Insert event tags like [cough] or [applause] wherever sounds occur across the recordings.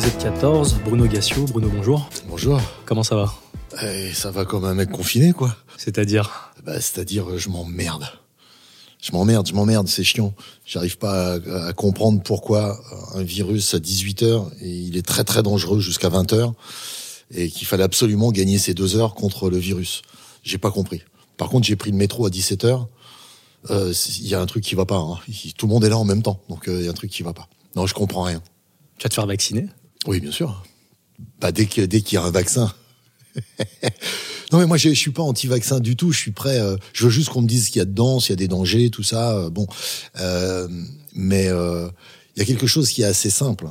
Dialogue épisode 14, Bruno Gassio. Bruno, bonjour. Bonjour. Comment ça va? Eh, Ça va comme un mec confiné, quoi. C'est-à-dire? Bah, C'est-à-dire, euh, je m'emmerde. Je m'emmerde, je m'emmerde, c'est chiant. J'arrive pas à, à comprendre pourquoi un virus à 18 heures, et il est très très dangereux jusqu'à 20 heures, et qu'il fallait absolument gagner ces deux heures contre le virus. J'ai pas compris. Par contre, j'ai pris le métro à 17 heures. Euh, Il y a un truc qui va pas. hein. Tout le monde est là en même temps, donc euh, il y a un truc qui va pas. Non, je comprends rien. Tu vas te faire vacciner? Oui, bien sûr. Bah, dès qu'il y a un vaccin. [laughs] non, mais moi, je, je suis pas anti-vaccin du tout. Je suis prêt. euh, je veux juste qu'on me dise ce qu'il y a dedans, s'il y a des dangers, tout ça. euh, bon, Euh, mais euh, il y a quelque chose qui est assez simple.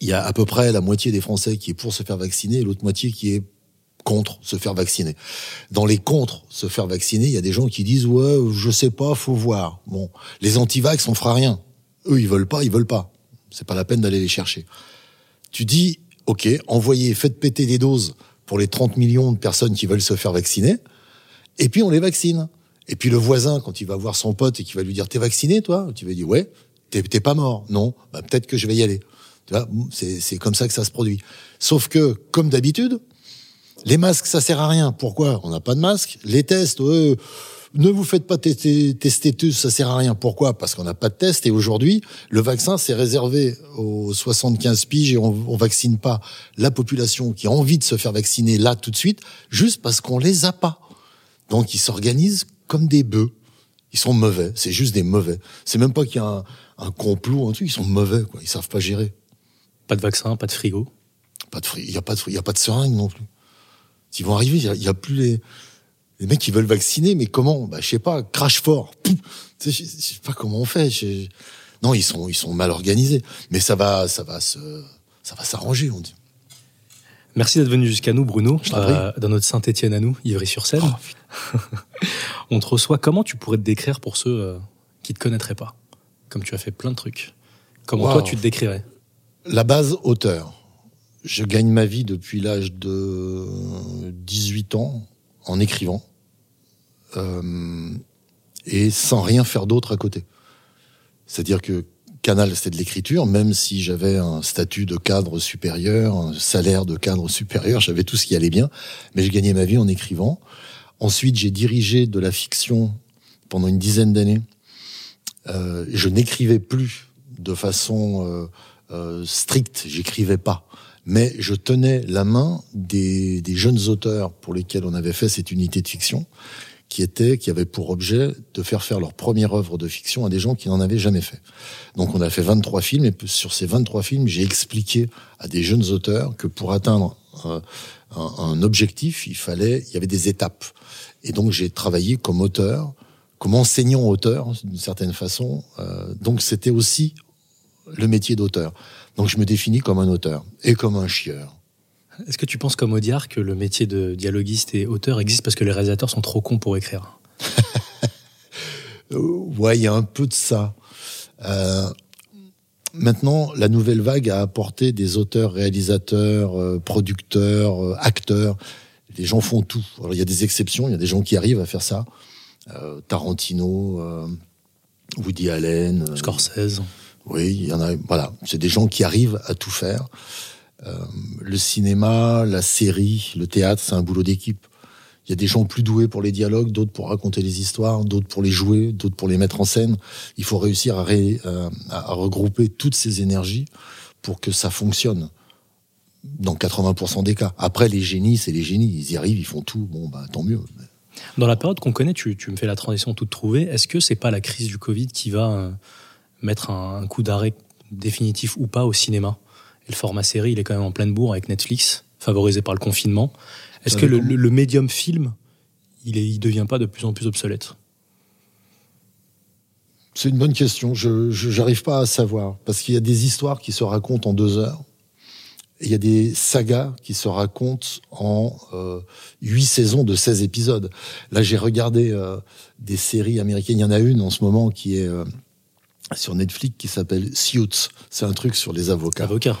Il y a à peu près la moitié des Français qui est pour se faire vacciner et l'autre moitié qui est contre se faire vacciner. Dans les contre se faire vacciner, il y a des gens qui disent ouais, je sais pas, faut voir. Bon, les anti-vax, on fera rien. Eux, ils veulent pas, ils veulent pas. C'est pas la peine d'aller les chercher. Tu dis, ok, envoyez, faites péter des doses pour les 30 millions de personnes qui veulent se faire vacciner, et puis on les vaccine. Et puis le voisin, quand il va voir son pote et qu'il va lui dire, t'es vacciné, toi? Tu vas dire, ouais, t'es pas mort? Non, bah, peut-être que je vais y aller. Tu vois, c'est comme ça que ça se produit. Sauf que, comme d'habitude, les masques, ça sert à rien. Pourquoi? On n'a pas de masque. Les tests, euh, ne vous faites pas tester, tester tous, ça sert à rien. Pourquoi? Parce qu'on n'a pas de test. Et aujourd'hui, le vaccin, c'est réservé aux 75 piges et on, on vaccine pas la population qui a envie de se faire vacciner là tout de suite, juste parce qu'on les a pas. Donc ils s'organisent comme des bœufs. Ils sont mauvais. C'est juste des mauvais. C'est même pas qu'il y a un, un complot, un truc. Ils sont mauvais. Quoi. Ils savent pas gérer. Pas de vaccin, pas de frigo Pas de, fri- il y a pas de, il y a pas de seringue non plus. Ils vont arriver, il y a- il y, a plus les, les mecs qui veulent vacciner, mais comment? Bah, je sais pas, crash fort. Je, sais pas comment on fait. Non, ils sont, ils sont mal organisés. Mais ça va, ça va se, ça va s'arranger, on dit. Merci d'être venu jusqu'à nous, Bruno, euh, dans notre Saint-Étienne à nous, Ivry-sur-Seine. Oh, [laughs] On te reçoit. Comment tu pourrais te décrire pour ceux euh, qui te connaîtraient pas? Comme tu as fait plein de trucs. Comment Wow. toi tu te décrirais? La base auteur. Je gagne ma vie depuis l'âge de 18 ans en écrivant euh, et sans rien faire d'autre à côté. C'est-à-dire que Canal, c'était de l'écriture, même si j'avais un statut de cadre supérieur, un salaire de cadre supérieur, j'avais tout ce qui allait bien, mais je gagnais ma vie en écrivant. Ensuite, j'ai dirigé de la fiction pendant une dizaine d'années. Euh, je n'écrivais plus de façon euh, euh, stricte, j'écrivais pas. Mais je tenais la main des, jeunes auteurs pour lesquels on avait fait cette unité de fiction, qui était, qui avait pour objet de faire faire leur première œuvre de fiction à des gens qui n'en avaient jamais fait. Donc on a fait 23 films, et sur ces 23 films, j'ai expliqué à des jeunes auteurs que pour atteindre euh, un, un objectif, il fallait, il y avait des étapes. Et donc j'ai travaillé comme auteur, comme enseignant auteur, d'une certaine façon. Euh, donc c'était aussi le métier d'auteur. Donc je me définis comme un auteur et comme un chieur. Est-ce que tu penses comme Audiard que le métier de dialoguiste et auteur existe parce que les réalisateurs sont trop cons pour écrire? [laughs] Euh, ouais, il y a un peu de ça. Euh, maintenant, la nouvelle vague a apporté des auteurs, réalisateurs, euh, producteurs, euh, acteurs. Les gens font tout. Alors, il y a des exceptions, il y a des gens qui arrivent à faire ça. Tarantino, Woody Allen. Scorsese Oui, il y en a. Voilà, c'est des gens qui arrivent à tout faire. Euh, le cinéma, la série, le théâtre, c'est un boulot d'équipe. Il y a des gens plus doués pour les dialogues, d'autres pour raconter les histoires, d'autres pour les jouer, d'autres pour les mettre en scène. Il faut réussir à, euh, regrouper toutes ces énergies pour que ça fonctionne. Dans 80% des cas. Après, les génies, c'est les génies. Ils y arrivent, ils font tout. Bon, bah, tant mieux. Dans la période qu'on connaît, tu, tu me fais la transition toute trouvée. Est-ce que c'est pas la crise du Covid qui va euh, mettre un, un coup d'arrêt définitif ou pas au cinéma Et le format série, il est quand même en pleine bourre avec Netflix, favorisé par le confinement. Est-ce que le, dépend. le- le médium film, il, il devient pas de plus en plus obsolète? C'est une bonne question. Je j'arrive pas à savoir parce qu'il y a des histoires qui se racontent en deux heures. Il y a des sagas qui se racontent en euh, huit saisons de 16 épisodes. Là, j'ai regardé euh, des séries américaines. Il y en a une en ce moment qui est euh, sur Netflix qui s'appelle Suits. C'est un truc sur les avocats. Avocat.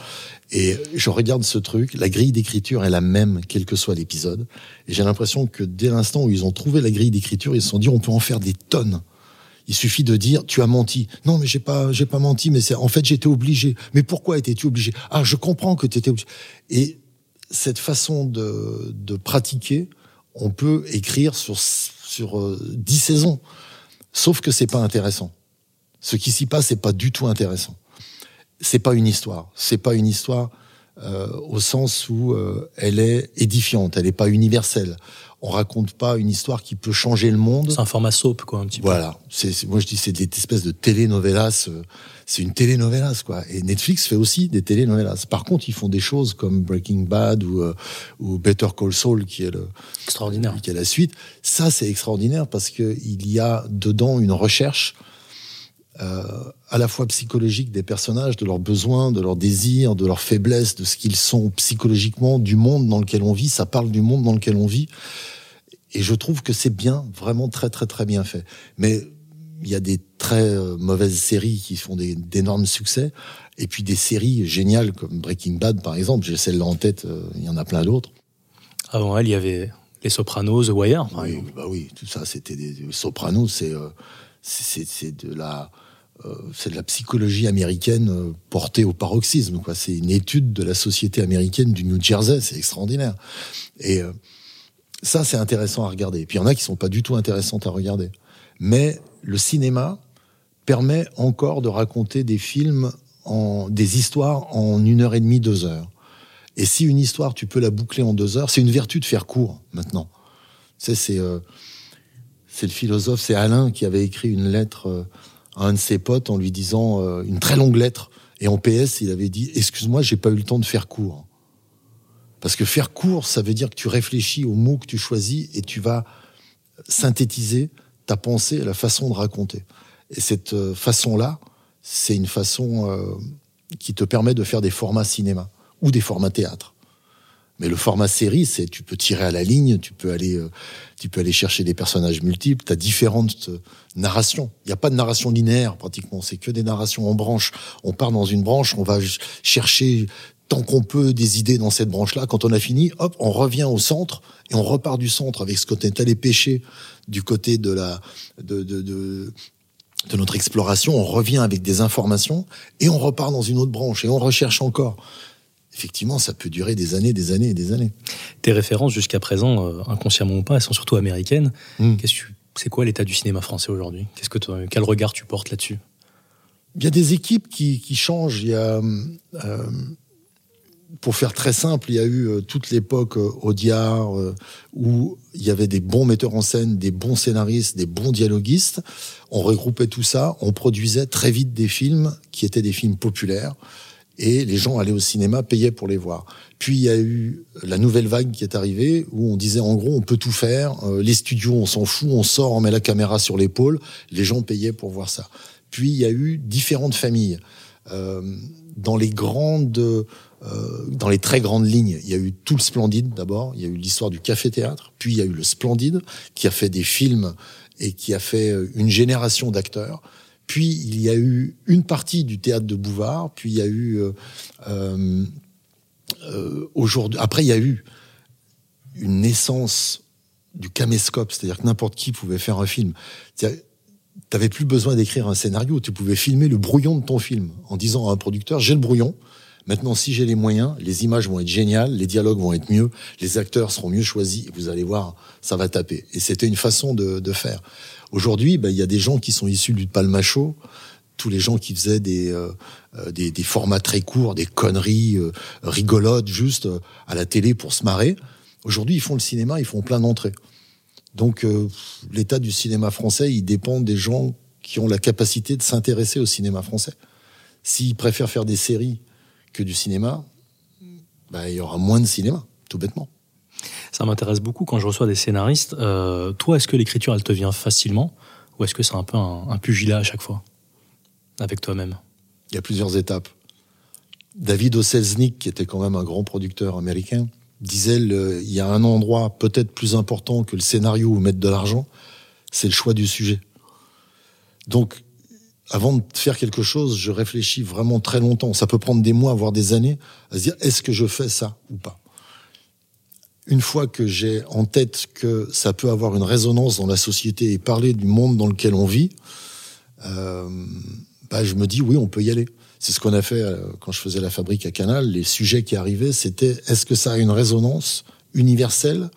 Et je regarde ce truc, la grille d'écriture est la même, quel que soit l'épisode. Et j'ai l'impression que dès l'instant où ils ont trouvé la grille d'écriture, ils se sont dit on peut en faire des tonnes. Il suffit de dire tu as menti. Non, mais j'ai pas j'ai pas menti, mais c'est en fait j'étais obligé. Mais pourquoi étais-tu obligé? Ah, je comprends que tu étais obligé. Et cette façon de, de pratiquer, on peut écrire sur sur euh, dix saisons. Sauf que c'est pas intéressant. Ce qui s'y passe, c'est pas du tout intéressant. C'est pas une histoire. C'est pas une histoire euh, au sens où euh, elle est édifiante. Elle n'est pas universelle. On raconte pas une histoire qui peut changer le monde. C'est un format soap, quoi, un petit peu. Voilà. C'est, moi, je dis, c'est des espèces de telenovelas. Euh, c'est une telenovelas, quoi. Et Netflix fait aussi des telenovelas. Par contre, ils font des choses comme Breaking Bad ou, euh, ou Better Call Saul, qui est le extraordinaire, qui est la suite. Ça, c'est extraordinaire parce que il y a dedans une recherche euh, à la fois psychologique des personnages, de leurs besoins, de leurs désirs, de leurs faiblesses, de ce qu'ils sont psychologiquement, du monde dans lequel on vit. Ça parle du monde dans lequel on vit. Et je trouve que c'est bien, vraiment très très très bien fait. Mais il y a des très euh, mauvaises séries qui font d'énormes succès, et puis des séries géniales comme Breaking Bad par exemple. J'ai celle-là en tête. Euh, il y en a plein d'autres. Avant elle, il y avait Les Sopranos, The Wire. oui, bah oui, tout ça, c'était des, Sopranos. C'est c'est de la euh, c'est de la psychologie américaine euh, portée au paroxysme. C'est une étude de la société américaine du New Jersey. C'est extraordinaire. Et euh, ça, c'est intéressant à regarder. Et puis il y en a qui sont pas du tout intéressantes à regarder. Mais le cinéma permet encore de raconter des films, en, des histoires en une heure et demie, deux heures. Et si une histoire, tu peux la boucler en deux heures, c'est une vertu de faire court maintenant. c'est c'est le philosophe, c'est Alain qui avait écrit une lettre un de ses potes en lui disant euh, une très longue lettre. Et en PS, il avait dit Excuse-moi, j'ai pas eu le temps de faire court. Parce que faire court, ça veut dire que tu réfléchis aux mots que tu choisis et tu vas synthétiser ta pensée, la façon de raconter. Et cette euh, façon-là, c'est une façon euh, qui te permet de faire des formats cinéma ou des formats théâtre. Mais le format série, c'est tu peux tirer à la ligne, tu peux aller, euh, tu peux aller chercher des personnages multiples. Tu as différentes euh, narrations. Il n'y a pas de narration linéaire pratiquement. C'est que des narrations en branche. On part dans une branche, on va chercher tant qu'on peut des idées dans cette branche-là. Quand on a fini, hop, on revient au centre et on repart du centre avec ce qu'on est allé pêcher du côté de la de, de, de de notre exploration, on revient avec des informations et on repart dans une autre branche et on recherche encore effectivement, ça peut durer des années, des années et des années. Tes références jusqu'à présent, euh, inconsciemment ou pas, elles sont surtout américaines. Hmm. c'est quoi l'état du cinéma français aujourd'hui? Qu'est-ce que quel regard tu portes là-dessus? Il y a des équipes qui, changent. Il y a, euh, pour faire très simple, il y a eu euh, toute l'époque Audiard où il y avait des bons metteurs en scène, des bons scénaristes, des bons dialoguistes. On regroupait tout ça, on produisait très vite des films qui étaient des films populaires et les gens allaient au cinéma, payaient pour les voir. Puis il y a eu la nouvelle vague qui est arrivée où on disait en gros on peut tout faire, euh, les studios on s'en fout, on sort, on met la caméra sur l'épaule, les gens payaient pour voir ça. Puis il y a eu différentes familles. Euh, dans les grandes, euh, dans les très grandes lignes, il y a eu tout le Splendide d'abord, il y a eu l'histoire du café-théâtre, puis il y a eu le Splendide qui a fait des films et qui a fait une génération d'acteurs. Puis il y a eu une partie du théâtre de Bouvard, puis il y a eu euh, euh, euh, aujourd'hui. Après, il y a eu une naissance du caméscope, c'est-à-dire que n'importe qui pouvait faire un film. Tu n'avais plus besoin d'écrire un scénario, tu pouvais filmer le brouillon de ton film en disant à un producteur j'ai le brouillon. Maintenant, si j'ai les moyens, les images vont être géniales, les dialogues vont être mieux, les acteurs seront mieux choisis. Vous allez voir, ça va taper. Et c'était une façon de, de faire. Aujourd'hui, ben, il y a des gens qui sont issus du palmacho, tous les gens qui faisaient des, euh, euh, des, des, formats très courts, des conneries euh, rigolotes juste à la télé pour se marrer. Aujourd'hui, ils font le cinéma, ils font plein d'entrées. Donc l'état du cinéma français, il dépend des gens qui ont la capacité de s'intéresser au cinéma français. S'ils préfèrent faire des séries que du cinéma, ben, il y aura moins de cinéma, tout bêtement. Ça m'intéresse beaucoup quand je reçois des scénaristes. Euh, toi, est-ce que l'écriture, elle te vient facilement ou est-ce que c'est un peu un, pugilat à chaque fois avec toi-même? Il y a plusieurs étapes. David Oselznik, qui était quand même un grand producteur américain, disait il y a un endroit peut-être plus important que le scénario ou mettre de l'argent, c'est le choix du sujet. Donc, avant de faire quelque chose, je réfléchis vraiment très longtemps. Ça peut prendre des mois, voire des années, à se dire est-ce que je fais ça ou pas? Une fois que j'ai en tête que ça peut avoir une résonance dans la société et parler du monde dans lequel on vit, euh, bah, je me dis oui, on peut y aller. C'est ce qu'on a fait euh, quand je faisais la fabrique à Canal. Les sujets qui arrivaient, c'était est-ce que ça a une résonance universelle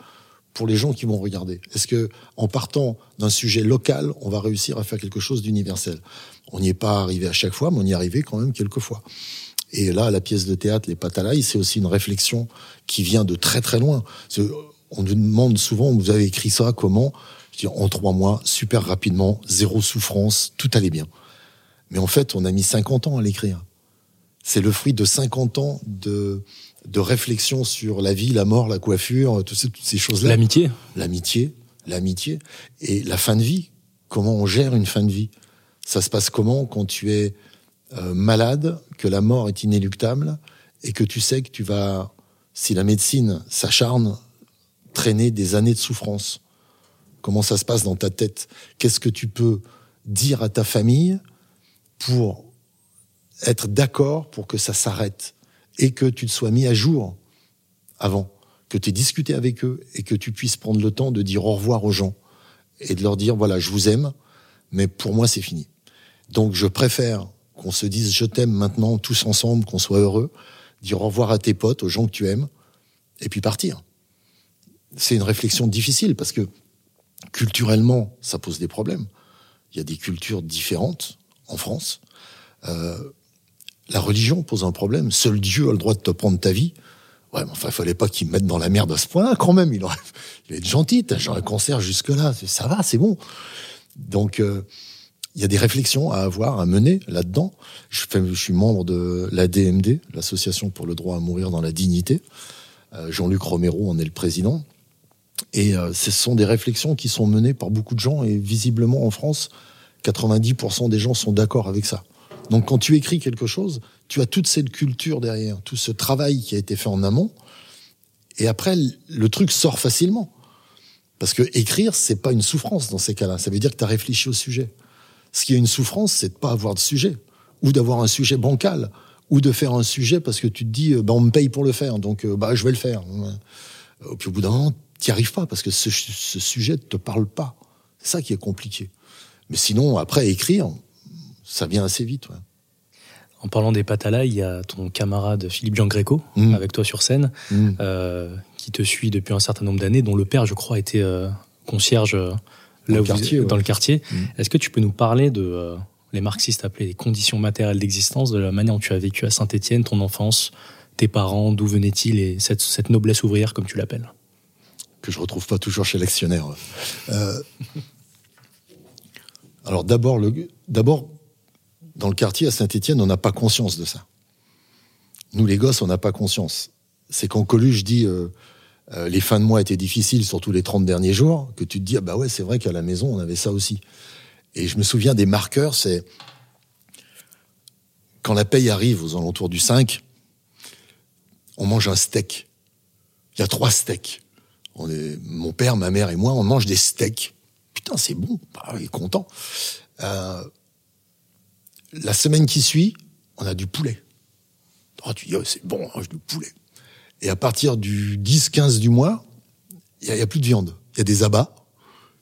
pour les gens qui vont regarder? Est-ce que en partant d'un sujet local, on va réussir à faire quelque chose d'universel? On n'y est pas arrivé à chaque fois, mais on y est arrivé quand même quelques fois. Et là, la pièce de théâtre Les Patalaï, c'est aussi une réflexion qui vient de très très loin. On nous demande souvent, vous avez écrit ça comment? Je dis, en trois mois, super rapidement, zéro souffrance, tout allait bien. Mais en fait, on a mis 50 ans à l'écrire. C'est le fruit de 50 ans de, de réflexion sur la vie, la mort, la coiffure, toutes ces, toutes ces choses-là. L'amitié. L'amitié, l'amitié. Et la fin de vie. Comment on gère une fin de vie? Ça se passe comment quand tu es euh, malade, que la mort est inéluctable et que tu sais que tu vas, si la médecine s'acharne, traîner des années de souffrance. Comment ça se passe dans ta tête? Qu'est-ce que tu peux dire à ta famille pour être d'accord pour que ça s'arrête et que tu te sois mis à jour avant, que tu aies discuté avec eux et que tu puisses prendre le temps de dire au revoir aux gens et de leur dire voilà, je vous aime, mais pour moi c'est fini. Donc je préfère qu'on se dise je t'aime maintenant tous ensemble, qu'on soit heureux, dire au revoir à tes potes, aux gens que tu aimes, et puis partir. C'est une réflexion difficile parce que culturellement, ça pose des problèmes. Il y a des cultures différentes en France. Euh, la religion pose un problème. Seul Dieu a le droit de te prendre ta vie. Ouais, mais enfin, il fallait pas qu'il me mette dans la merde à ce point-là, quand même. Il aurait, il est gentil, t'as genre un cancer jusque-là. Ça va, c'est bon. Donc, euh, il y a des réflexions à avoir, à mener là-dedans. Je, suis membre de l'ADMD, l'Association pour le droit à mourir dans la dignité. Euh, Jean-Luc Romero en est le président. Et euh, ce sont des réflexions qui sont menées par beaucoup de gens et visiblement en France, 90% des gens sont d'accord avec ça. Donc quand tu écris quelque chose, tu as toute cette culture derrière, tout ce travail qui a été fait en amont. Et après, le truc sort facilement. Parce que écrire, c'est pas une souffrance dans ces cas-là. Ça veut dire que tu as réfléchi au sujet. Ce qui est une souffrance, c'est de pas avoir de sujet, ou d'avoir un sujet bancal, ou de faire un sujet parce que tu te dis, bah, on me paye pour le faire, donc euh, bah, je vais le faire. Et puis au bout d'un moment, tu n'y arrives pas parce que ce, ce sujet ne te parle pas. C'est ça qui est compliqué. Mais sinon, après, écrire, ça vient assez vite. Ouais. En parlant des Patalas, il y a ton camarade Philippe Giangreco mmh. avec toi sur scène, mmh. euh, qui te suit depuis un certain nombre d'années, dont le père, je crois, était euh, concierge dans, le quartier, vous, ouais. dans le quartier. Mmh. Est-ce que tu peux nous parler de euh, les marxistes appelaient les conditions matérielles d'existence, de la manière dont tu as vécu à Saint-Étienne, ton enfance, tes parents, d'où venaient-ils et cette, cette, noblesse ouvrière comme tu l'appelles? Que je retrouve pas toujours chez l'actionnaire. Euh, alors d'abord, d'abord dans le quartier à Saint-Étienne, on n'a pas conscience de ça. Nous, les gosses, on n'a pas conscience. C'est quand Coluche dit euh, euh, les fins de mois étaient difficiles, surtout les 30 derniers jours, que tu te dis ah bah ouais, c'est vrai qu'à la maison, on avait ça aussi. Et je me souviens des marqueurs, c'est quand la paye arrive aux alentours du 5, on mange un steak. Il y a trois steaks. On est, mon père, ma mère et moi, on mange des steaks. Putain, c'est bon. Bah, il est content. Euh, la semaine qui suit, on a du poulet. Oh, tu dis, oh, c'est bon, on mange du poulet. Et à partir du 10-15 du mois, il n'y a, a, plus de viande. Il y a des abats.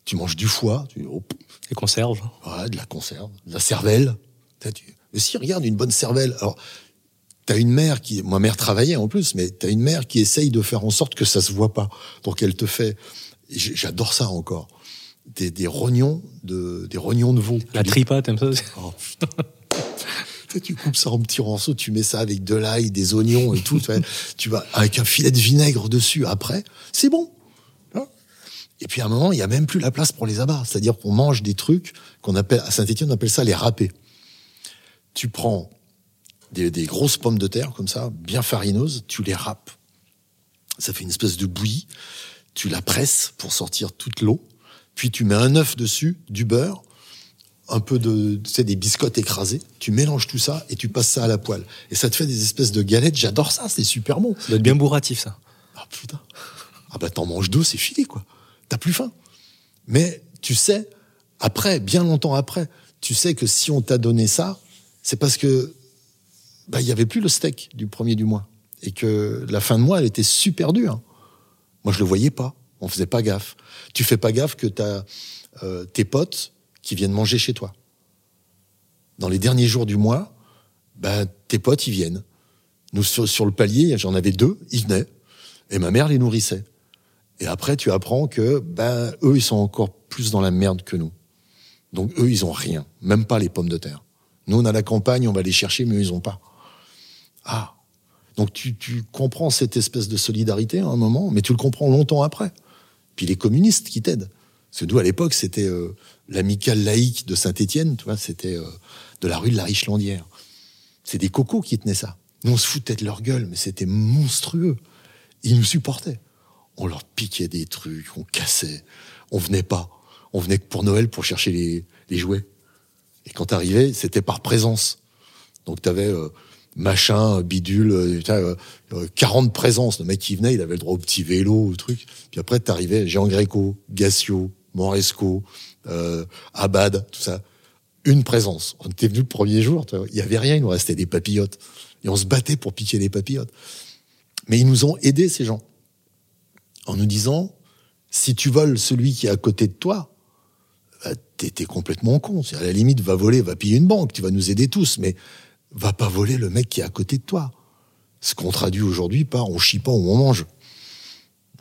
Tu manges du foie. Tu, oh, des conserves. Voilà, de la conserve, de la cervelle. Mais si, regarde, une bonne cervelle. Alors, t'as une mère qui, ma mère travaillait en plus, mais t'as une mère qui essaye de faire en sorte que ça se voit pas. Donc elle te fait, j'adore ça encore, des, des rognons de, des rognons de veau. La tripa, t'aimes ça oh, [laughs] tu coupes ça en petits morceaux, tu mets ça avec de l'ail, des oignons et tout, tu [laughs] vas avec un filet de vinaigre dessus après, c'est bon. Et puis à un moment, il y a même plus la place pour les abats, c'est-à-dire qu'on mange des trucs qu'on appelle à Saint-Étienne, on appelle ça les râpés. Tu prends des, des, grosses pommes de terre comme ça, bien farineuses, tu les râpes. Ça fait une espèce de bouillie. Tu la presses pour sortir toute l'eau. Puis tu mets un œuf dessus, du beurre, un peu de, tu sais, des biscottes écrasées. Tu mélanges tout ça et tu passes ça à la poêle. Et ça te fait des espèces de galettes. J'adore ça, c'est super bon. Ça doit être bien bourratif, ça. Ah putain. Ah bah t'en manges deux, c'est fini, quoi. T'as plus faim. Mais tu sais, après, bien longtemps après, tu sais que si on t'a donné ça, c'est parce que bah, il y avait plus le steak du premier du mois et que la fin de mois elle était super dure. Moi je le voyais pas, on faisait pas gaffe. Tu fais pas gaffe que t'as euh, tes potes qui viennent manger chez toi. dans les derniers jours du mois, ben, tes potes, ils viennent. Nous, sur, le palier, j'en avais deux, ils venaient. Et ma mère les nourrissait. Et après, tu apprends que, ben, eux, ils sont encore plus dans la merde que nous. Donc, eux, ils ont rien. Même pas les pommes de terre. Nous, on a la campagne, on va les chercher, mais eux, ils ont pas. Ah. Donc, tu, comprends cette espèce de solidarité à un moment, mais tu le comprends longtemps après. Puis les communistes qui t'aident. Parce que nous, à l'époque, c'était euh, l'amicale laïque de Saint-Étienne, tu vois, c'était euh, de la rue de la Richlandière. C'est des cocos qui tenaient ça. Nous, on se foutait de leur gueule, mais c'était monstrueux. Ils nous supportaient. On leur piquait des trucs, on cassait. On venait pas. On venait pour Noël pour chercher les, les jouets. Et quand t'arrivais, c'était par présence. Donc t'avais euh, machin, bidule, euh, 40 euh, présences. Le mec qui venait, il avait le droit au petit vélo, au truc. Puis après, t'arrivais Jean Gréco, Gassio, Moresco, euh, Abad, tout ça. Une présence. On était venu le premier jour, il y avait rien, il nous restait des papillotes. Et on se battait pour piquer les papillotes. Mais ils nous ont aidés, ces gens. En nous disant, si tu voles celui qui est à côté de toi, bah, t'es complètement con. À la limite, va voler, va piller une banque, tu vas nous aider tous, mais va pas voler le mec qui est à côté de toi. Ce qu'on traduit aujourd'hui par on chie pas ou on mange.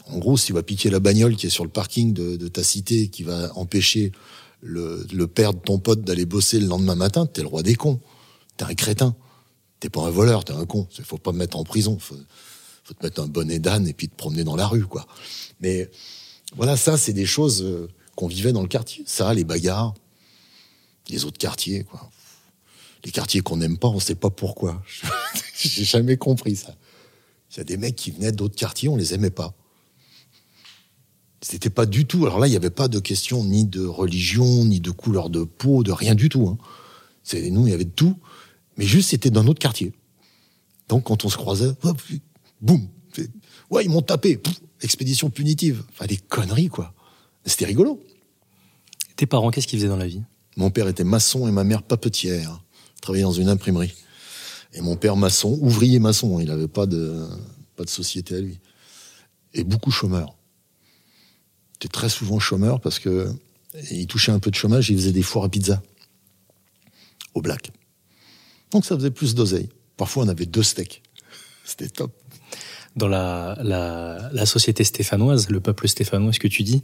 En gros, si tu vas piquer la bagnole qui est sur le parking de, ta cité, qui va empêcher le, père de ton pote d'aller bosser le lendemain matin, t'es le roi des cons. T'es un crétin. T'es pas un voleur, t'es un con. Faut pas me mettre en prison. Faut, faut te mettre un bonnet d'âne et puis te promener dans la rue, quoi. Mais voilà, ça, c'est des choses euh, qu'on vivait dans le quartier. Ça, les bagarres, les autres quartiers, quoi les quartiers qu'on n'aime pas, on sait pas pourquoi. [laughs] J'ai jamais compris ça. Il y a des mecs qui venaient d'autres quartiers, on les aimait pas. C'était pas du tout. Alors là, il n'y avait pas de question ni de religion, ni de couleur de peau, de rien du tout. Hein. C'est nous, il y avait de tout, mais juste c'était dans notre quartier. Donc quand on se croisait, boum, ouais, ils m'ont tapé, expédition punitive. Enfin des conneries quoi. C'était rigolo. Tes parents, qu'est-ce qu'ils faisaient dans la vie? Mon père était maçon et ma mère papetière travaillait dans une imprimerie. Et mon père maçon, ouvrier maçon, il n'avait pas de, pas de société à lui. Et beaucoup chômeur. Était très souvent chômeur parce que il touchait un peu de chômage, il faisait des foires à pizza. Au black. Donc ça faisait plus d'oseille. Parfois on avait deux steaks. [laughs] C'était top. Dans la, la, société stéphanoise, le peuple stéphanois, ce que tu dis,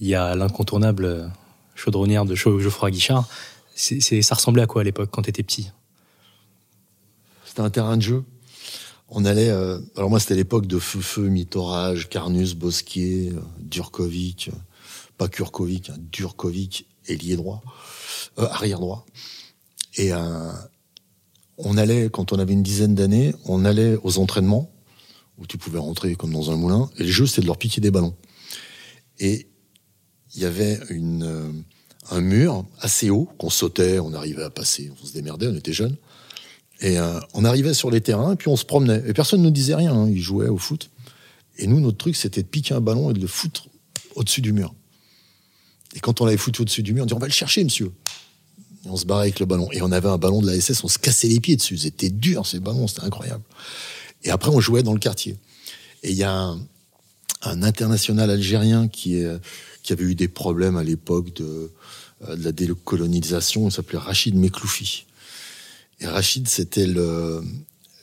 il y a l'incontournable chaudronnière de Geoffroy Guichard c'est, ça ressemblait à quoi à l'époque quand tu étais petit? C'était un terrain de jeu. On allait. Euh, alors moi, c'était l'époque de Feu-Feu, Mitorage, Carnus, Bosquier, euh, Durkovic, euh, pas Kurkovic, hein, Durkovic, ailier droit, arrière droit. Et on allait, quand on avait une dizaine d'années, on allait aux entraînements où tu pouvais rentrer comme dans un moulin. Et le jeu, c'était de leur piquer des ballons. Et il y avait une un mur assez haut qu'on sautait, on arrivait à passer, on se démerdait, on était jeunes. Et euh, on arrivait sur les terrains puis on se promenait. Et personne ne nous disait rien, hein, ils jouaient au foot. Et nous, notre truc, c'était de piquer un ballon et de le foutre au-dessus du mur. Et quand on l'avait foutu au-dessus du mur, on dit on va le chercher, monsieur. Et on se barrait avec le ballon. Et on avait un ballon de la SS, on se cassait les pieds dessus. C'était dur ces ballons, c'était incroyable. Et après, on jouait dans le quartier. Et il y a un, international algérien qui, avait eu des problèmes à l'époque de, euh, de la décolonisation, il s'appelait Rachid Mekloufi. Et Rachid, c'était le,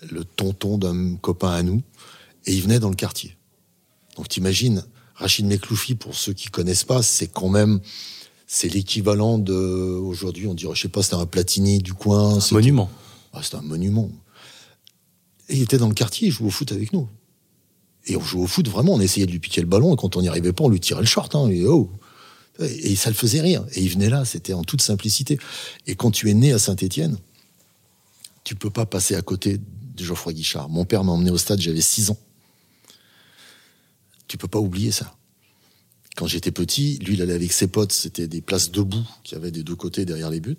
le tonton d'un copain à nous, et il venait dans le quartier. Donc t'imagines, Rachid Mekloufi, pour ceux qui connaissent pas, c'est quand même, c'est l'équivalent de, aujourd'hui, on dirait, je sais pas, c'était un Platini du coin. Un monument. Ah, c'était un monument. Et il était dans le quartier, il jouait au foot avec nous. Et on jouait au foot vraiment, on essayait de lui piquer le ballon, et quand on n'y arrivait pas, on lui tirait le short. Hein, et oh, et ça le faisait rire. Et il venait là, c'était en toute simplicité. Et quand tu es né à Saint-Étienne, tu peux pas passer à côté de Geoffroy Guichard. Mon père m'a emmené au stade, j'avais 6 ans. Tu peux pas oublier ça. Quand j'étais petit, lui, il allait avec ses potes, c'était des places debout qui avaient des deux côtés derrière les buts.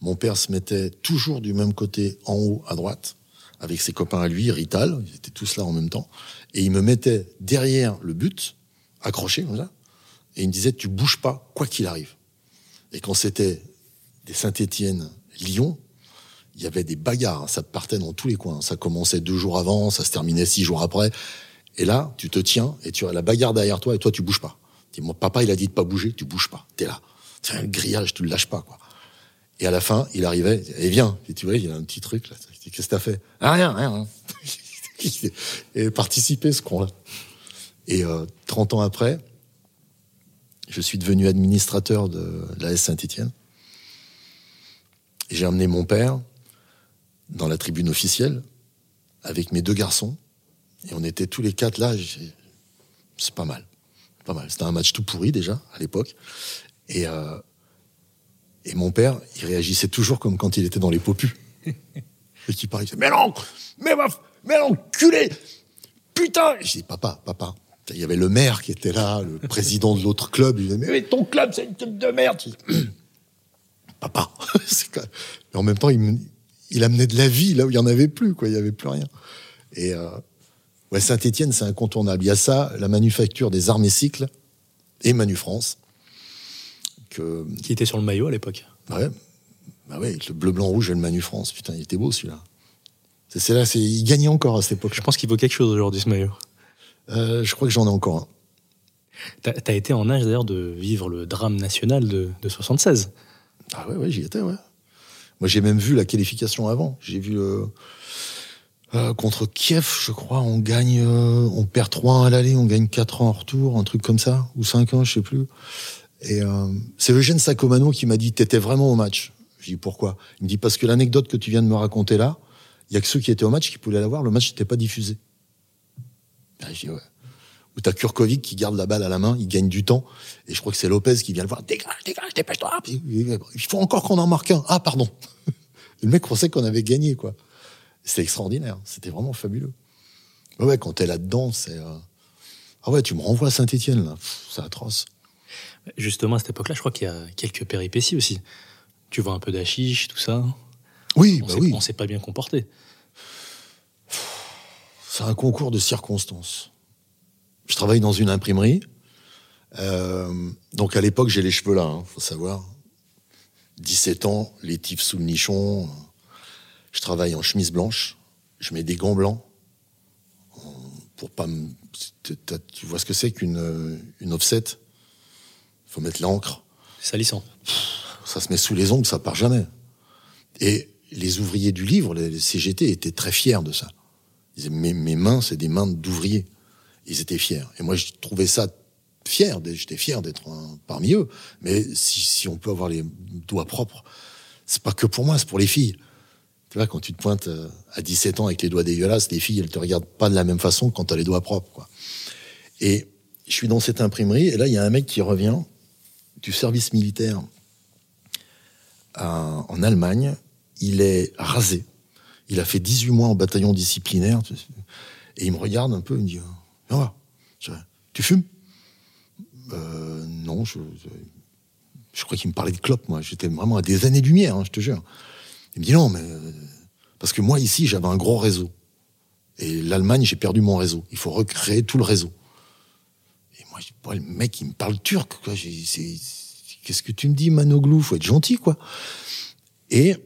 Mon père se mettait toujours du même côté, en haut, à droite, avec ses copains à lui, Rital, ils étaient tous là en même temps. Et il me mettait derrière le but, accroché comme ça, et il me disait, tu bouges pas, quoi qu'il arrive. Et quand c'était des Saint-Étienne, Lyon, il y avait des bagarres, ça partait dans tous les coins. Ça commençait deux jours avant, ça se terminait six jours après. Et là, tu te tiens et tu as la bagarre derrière toi et toi, tu bouges pas. Dis, moi, papa, il a dit de pas bouger, tu bouges pas. T'es là. C'est un grillage, tu le lâches pas, quoi. Et à la fin, il arrivait, et viens. Et tu vois, il y a un petit truc là. Qu'est-ce que t'as fait? Ah, Rien, rien. [laughs] et participer ce con-là. Et euh, 30 ans après, je suis devenu administrateur de la S Saint-Étienne. J'ai emmené mon père dans la tribune officielle avec mes deux garçons. Et on était tous les quatre là. C'est pas mal. Pas mal. C'était un match tout pourri déjà, à l'époque. Et, euh, et mon père, il réagissait toujours comme quand il était dans les popus. [laughs] et qui parlait, mais non, mais, mais l'enculé, putain. je dis, papa, papa. Il y avait le maire qui était là, le [laughs] président de l'autre club. Il disait, mais ton club, c'est une tête de merde. [clears throat] papa. [laughs] mais en même temps, il, il amenait de la vie là où il y en avait plus, quoi. Il y avait plus rien. Et euh, ouais, Saint-Étienne, c'est incontournable. Il y a ça, la manufacture des armes et cycles et Manu France. Que... Qui était sur le maillot à l'époque. Ouais. Bah ouais, avec le bleu, blanc, rouge et le Manu France. Putain, il était beau celui-là. C'est là, c'est, il gagnait encore à cette époque. Je pense qu'il vaut quelque chose aujourd'hui ce maillot. Euh, je crois que j'en ai encore un. T'as as été en âge d'ailleurs de vivre le drame national de, de 76. Ah ouais, ouais, j'y étais, ouais. Moi, j'ai même vu la qualification avant. J'ai vu euh, euh, contre Kiev, je crois, on gagne, euh, on perd 3-1 à l'aller, on gagne 4 ans en retour, un truc comme ça, ou 5 ans, je sais plus. Et c'est Eugène Sacomano qui m'a dit, t'étais vraiment au match. Je dis pourquoi? Il me dit parce que l'anecdote que tu viens de me raconter là, il y a que ceux qui étaient au match qui pouvaient la voir. Le match n'était pas diffusé. Ben, je dis ouais. Ou t'as Kurkovic qui garde la balle à la main, il gagne du temps. Et je crois que c'est Lopez qui vient le voir. Dégage, dégage, dépêche-toi. Il faut encore qu'on en marque un. Ah, pardon. [laughs] le mec pensait qu'on avait gagné, quoi. C'était extraordinaire. C'était vraiment fabuleux. Ouais, quand t'es là-dedans, c'est. Euh, ah ouais, tu me renvoies à Saint-Etienne, là. C'est atroce. Justement, à cette époque-là, je crois qu'il y a quelques péripéties aussi. Tu vois un peu d'achiche, tout ça. Oui, on bah oui. On s'est pas bien comporté. C'est un concours de circonstances. Je travaille dans une imprimerie. Euh, donc à l'époque, j'ai les cheveux là, hein, faut savoir. 17 ans, les tifs sous le nichon. Je travaille en chemise blanche. Je mets des gants blancs pour pas me. Tu vois ce que c'est qu'une une offset? Faut mettre l'encre. Salissant. Ça se met sous les ongles, ça part jamais. Et les ouvriers du livre, les CGT, étaient très fiers de ça. Ils disaient, mes, mes mains, c'est des mains d'ouvriers ils étaient fiers. Et moi, je trouvais ça fier. J'étais fier d'être parmi eux. Mais si, on peut avoir les doigts propres, c'est pas que pour moi, c'est pour les filles. Tu vois, quand tu te pointes euh, à 17 ans avec les doigts dégueulasses, les filles, elles te regardent pas de la même façon quand tu as les doigts propres. Et je suis dans cette imprimerie, et là, il y a un mec qui revient du service militaire en Allemagne. Il est rasé. Il a fait 18 mois en bataillon disciplinaire. Et il me regarde un peu, il me dit tu fumes? Euh, Non, je, je, je crois qu'il me parlait de clope, moi. J'étais vraiment à des années-lumière, hein, je te jure. Il me dit non, mais. Parce que moi, ici, j'avais un gros réseau. Et l'Allemagne, j'ai perdu mon réseau. Il faut recréer tout le réseau. Et moi, je, le mec, il me parle turc. Qu'est-ce que tu me dis, Manoglou Faut être gentil, quoi. Et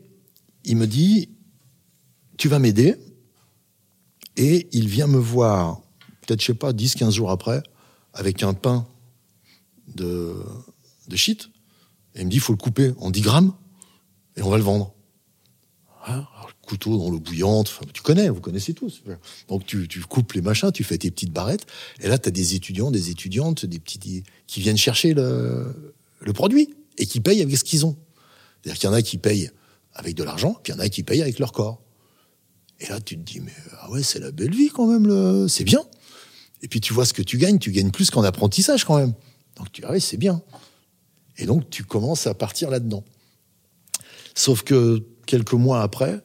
il me dit, tu vas m'aider. Et il vient me voir peut-être, je sais pas, 10, 15 jours après, avec un pain de, de shit. Et il me dit, il faut le couper en 10 grammes et on va le vendre. Hein Alors, le couteau dans l'eau bouillante, tu connais, vous connaissez tous. Donc tu, tu, coupes les machins, tu fais tes petites barrettes, et là tu as des étudiants, des étudiantes, des petits qui viennent chercher le, le produit et qui payent avec ce qu'ils ont. C'est-à-dire qu'il y en a qui payent avec de l'argent, puis il y en a qui payent avec leur corps. Et là tu te dis, mais ah ouais, c'est la belle vie quand même, le... c'est bien. Et puis tu vois ce que tu gagnes, tu gagnes plus qu'en apprentissage quand même. Donc tu ah oui, c'est bien. Et donc tu commences à partir là-dedans. Sauf que quelques mois après,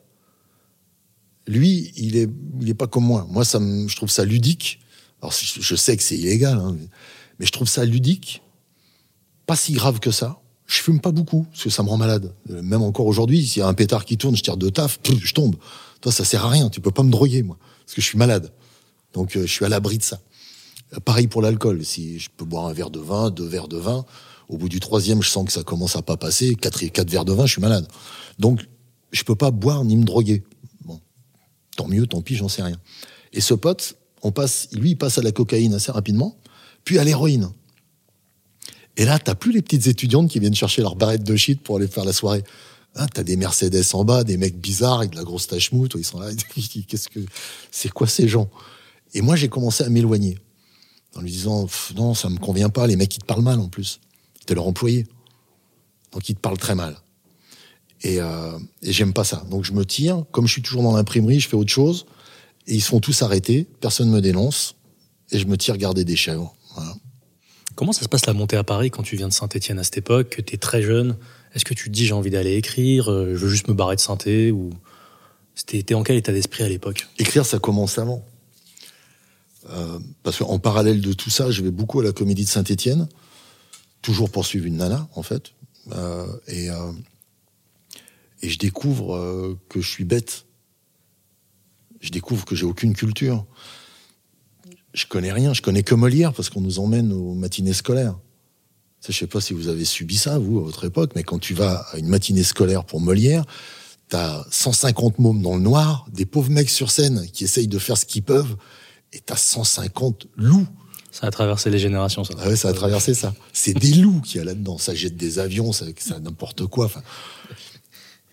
lui, il est, il est pas comme moi. Moi, ça me, je trouve ça ludique. Alors je sais que c'est illégal, hein, mais je trouve ça ludique, pas si grave que ça. Je fume pas beaucoup parce que ça me rend malade. Même encore aujourd'hui, s'il y a un pétard qui tourne, je tire de taf, je tombe. Toi, ça sert à rien. Tu peux pas me droguer, moi, parce que je suis malade. Donc euh, je suis à l'abri de ça. Pareil pour l'alcool. Si je peux boire un verre de vin, deux verres de vin, au bout du troisième, je sens que ça commence à pas passer. Quatre, verres de vin, je suis malade. Donc, je peux pas boire ni me droguer. Bon, tant mieux, tant pis, j'en sais rien. Et ce pote, on passe, lui, il passe à la cocaïne assez rapidement, puis à l'héroïne. Et là, t'as plus les petites étudiantes qui viennent chercher leur barrette de shit pour aller faire la soirée. Hein, T'as des Mercedes en bas, des mecs bizarres avec de la grosse tache ils sont là. [laughs] Qu'est-ce que c'est quoi ces gens? Et moi, j'ai commencé à m'éloigner en lui disant non, ça me convient pas. Les mecs, ils te parlent mal en plus. T'es leur employé, donc ils te parlent très mal. Et, euh, et j'aime pas ça. Donc je me tire. Comme je suis toujours dans l'imprimerie, je fais autre chose. Et ils se font tous arrêter. Personne me dénonce. Et je me tire garder des chèvres. Voilà. Comment ça se passe la montée à Paris quand tu viens de Saint-Etienne à cette époque, que tu es très jeune? Est-ce que tu te dis j'ai envie d'aller écrire, euh, je veux juste me barrer de synthé ou C'était en quel état d'esprit à l'époque? Écrire, ça commence avant. Euh, parce qu'en parallèle de tout ça, je vais beaucoup à la comédie de Saint-Etienne, toujours poursuivre une nana, en fait. Euh, et, euh, et je découvre que je suis bête. Je découvre que j'ai aucune culture. Je connais rien, je connais que Molière parce qu'on nous emmène aux matinées scolaires. Je sais pas si vous avez subi ça, vous, à votre époque, mais quand tu vas à une matinée scolaire pour Molière, t'as 150 mômes dans le noir, des pauvres mecs sur scène qui essayent de faire ce qu'ils peuvent, et t'as 150 loups. Ça a traversé les générations, ça. Ah ouais, ça a traversé ça. C'est des loups qu'il y a là-dedans. Ça jette des avions, ça, ça n'importe quoi.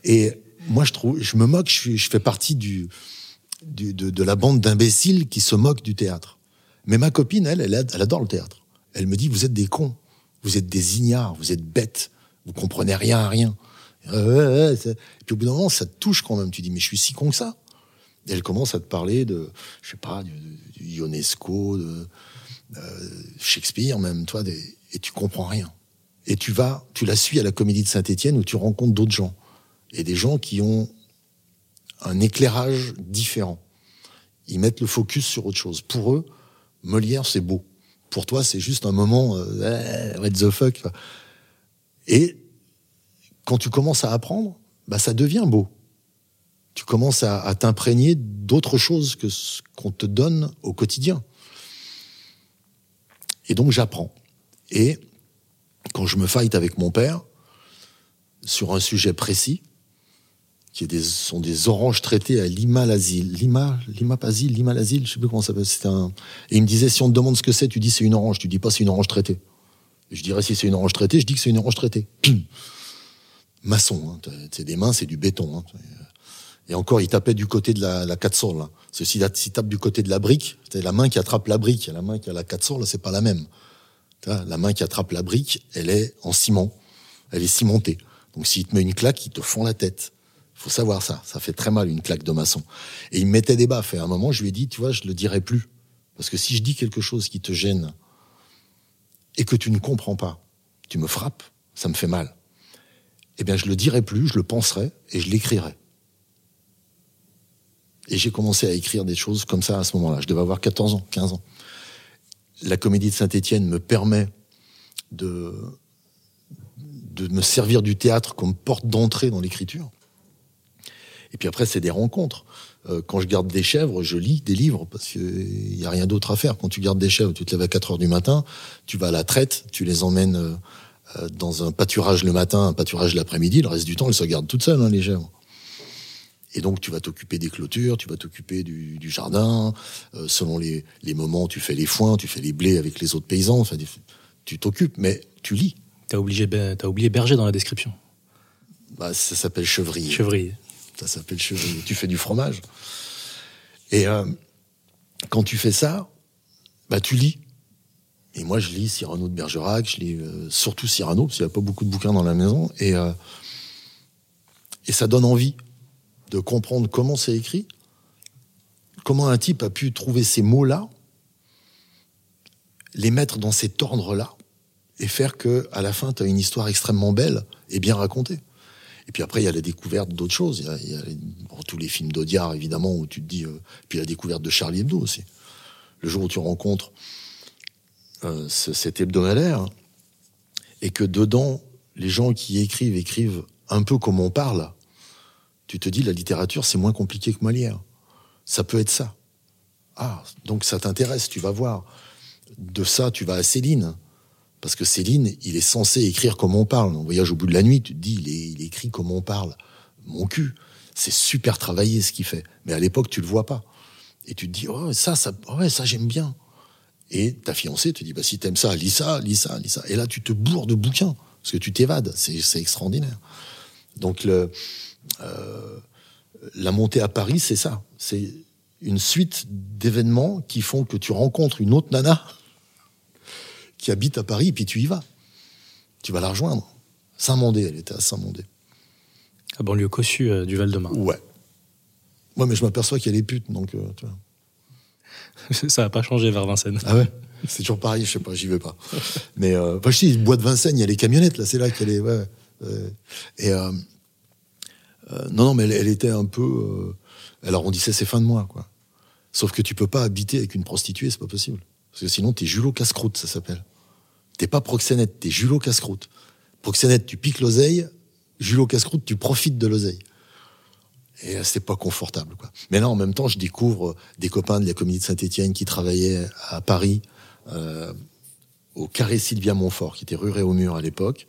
Et moi, je trouve, je me moque. Je, fais partie du, du de, de, la bande d'imbéciles qui se moquent du théâtre. Mais ma copine, elle, elle, elle adore le théâtre. Elle me dit, vous êtes des cons, vous êtes des ignares, vous êtes bêtes, vous comprenez rien à rien. Euh, et puis au bout d'un moment, ça te touche quand même. Tu dis, mais je suis si con que ça. Elle commence à te parler de, je sais pas, du, de euh, Shakespeare même, toi, et tu comprends rien. Et tu vas, tu la suis à la Comédie de Saint-Étienne où tu rencontres d'autres gens et des gens qui ont un éclairage différent. Ils mettent le focus sur autre chose. Pour eux, Molière, c'est beau. Pour toi, c'est juste un moment, euh, what the fuck. Et quand tu commences à apprendre, bah, ça devient beau. Tu commences à, t'imprégner d'autres choses que ce qu'on te donne au quotidien. Et donc j'apprends. Et quand je me fight avec mon père sur un sujet précis, qui sont des oranges traitées à Lima l'asile, Lima, Lima Pasil, Lima l'asile, je sais plus comment ça s'appelle. Et il me disait si on te demande ce que c'est, tu dis c'est une orange, tu dis pas c'est une orange traitée. Et je dirais si c'est une orange traitée, je dis que c'est une orange traitée. [clears throat] Maçon, hein, c'est des mains, c'est du béton. Hein. Et encore, il tapait du côté de la, la 400 là. Ceci, là, s'il tape du côté de la brique, c'est la main qui attrape la brique, la main qui a la 400 là, c'est pas la même. La main qui attrape la brique, elle est en ciment, elle est cimentée. Donc s'il te met une claque, il te fond la tête. Faut savoir ça. Ça fait très mal une claque de maçon. Et il me mettait des baffes. Et à un moment, je lui ai dit, tu vois, je le dirai plus. Parce que si je dis quelque chose qui te gêne et que tu ne comprends pas, tu me frappes, ça me fait mal. Eh bien, je le dirai plus, je le penserai et je l'écrirai. Et j'ai commencé à écrire des choses comme ça à ce moment-là. Je devais avoir 14 ans, 15 ans. La comédie de Saint-Étienne me permet de, de me servir du théâtre comme porte d'entrée dans l'écriture. Et puis après, c'est des rencontres. Euh, quand je garde des chèvres, je lis des livres parce qu'il n'y a rien d'autre à faire. Quand tu gardes des chèvres, tu te lèves à 4 heures du matin, tu vas à la traite, tu les emmènes euh, dans un pâturage le matin, un pâturage l'après-midi. Le reste du temps, elles se gardent toutes seules, hein, les chèvres. Et donc, tu vas t'occuper des clôtures, tu vas t'occuper du, du, jardin. Euh, selon les, les, moments, tu fais les foins, tu fais les blés avec les autres paysans. Enfin, tu t'occupes, mais tu lis. T'as oublié, as oublié berger dans la description. Bah, ça s'appelle chevrier. Chevrier. Ça s'appelle chevrier. tu fais du fromage. Et euh, quand tu fais ça, bah, tu lis. Et moi, je lis Cyrano de Bergerac, je lis euh, surtout Cyrano, parce qu'il n'y a pas beaucoup de bouquins dans la maison. Et, euh, et ça donne envie de comprendre comment c'est écrit, comment un type a pu trouver ces mots-là, les mettre dans cet ordre-là, et faire que à la fin, tu as une histoire extrêmement belle et bien racontée. Et puis après, il y a la découverte d'autres choses. Il y a, a tous les films d'Audiard, évidemment, où tu te dis. Euh, puis la découverte de Charlie Hebdo aussi. Le jour où tu rencontres euh, ce, cet hebdomadaire, et que dedans, les gens qui écrivent écrivent un peu comme on parle, tu te dis la littérature, c'est moins compliqué que Molière. Ça peut être ça. Ah, donc ça t'intéresse, tu vas voir. De ça, tu vas à Céline. Parce que Céline, il est censé écrire comme on parle. On voyage au bout de la nuit, tu te dis, il, il écrit comme on parle. Mon cul, c'est super travaillé ce qu'il fait. Mais à l'époque, tu le vois pas. Et tu te dis, oh, ça, ça, ouais, ça, j'aime bien. Et ta fiancée te dit, bah, si t'aimes ça, lis ça, lis ça, lis ça. Et là, tu te bourres de bouquins. Parce que tu t'évades. C'est extraordinaire. Donc le, la montée à Paris, c'est ça. C'est une suite d'événements qui font que tu rencontres une autre nana qui habite à Paris, et puis tu y vas. Tu vas la rejoindre. Saint-Mandé, elle était à Saint-Mandé. À banlieue cossue euh, du Val-de-Marne. Ouais. Ouais, mais je m'aperçois qu'elle est pute, donc euh, tu vois. [laughs] Ça n'a pas changé vers Vincennes. Ah ouais? C'est toujours pareil, je sais pas, j'y vais pas. [laughs] mais euh, enfin, je dis, bois de Vincennes, il y a les camionnettes, là, c'est là qu'elle est. Ouais. Et euh, non, non, mais elle, était un peu. euh, elle arrondissait ses fins de mois, quoi. Sauf que tu peux pas habiter avec une prostituée, c'est pas possible. Parce que sinon, t'es Julot casse-croûte, ça s'appelle. T'es pas proxénète, t'es Julot casse-croûte. Proxénète, tu piques l'oseille. Julot casse-croûte, tu profites de l'oseille. Et c'est pas confortable, quoi. Mais là, en même temps, je découvre euh, des copains de la comédie de Saint-Étienne qui travaillaient à Paris, au carré Sylvia Montfort, qui était rue Réaumur à l'époque.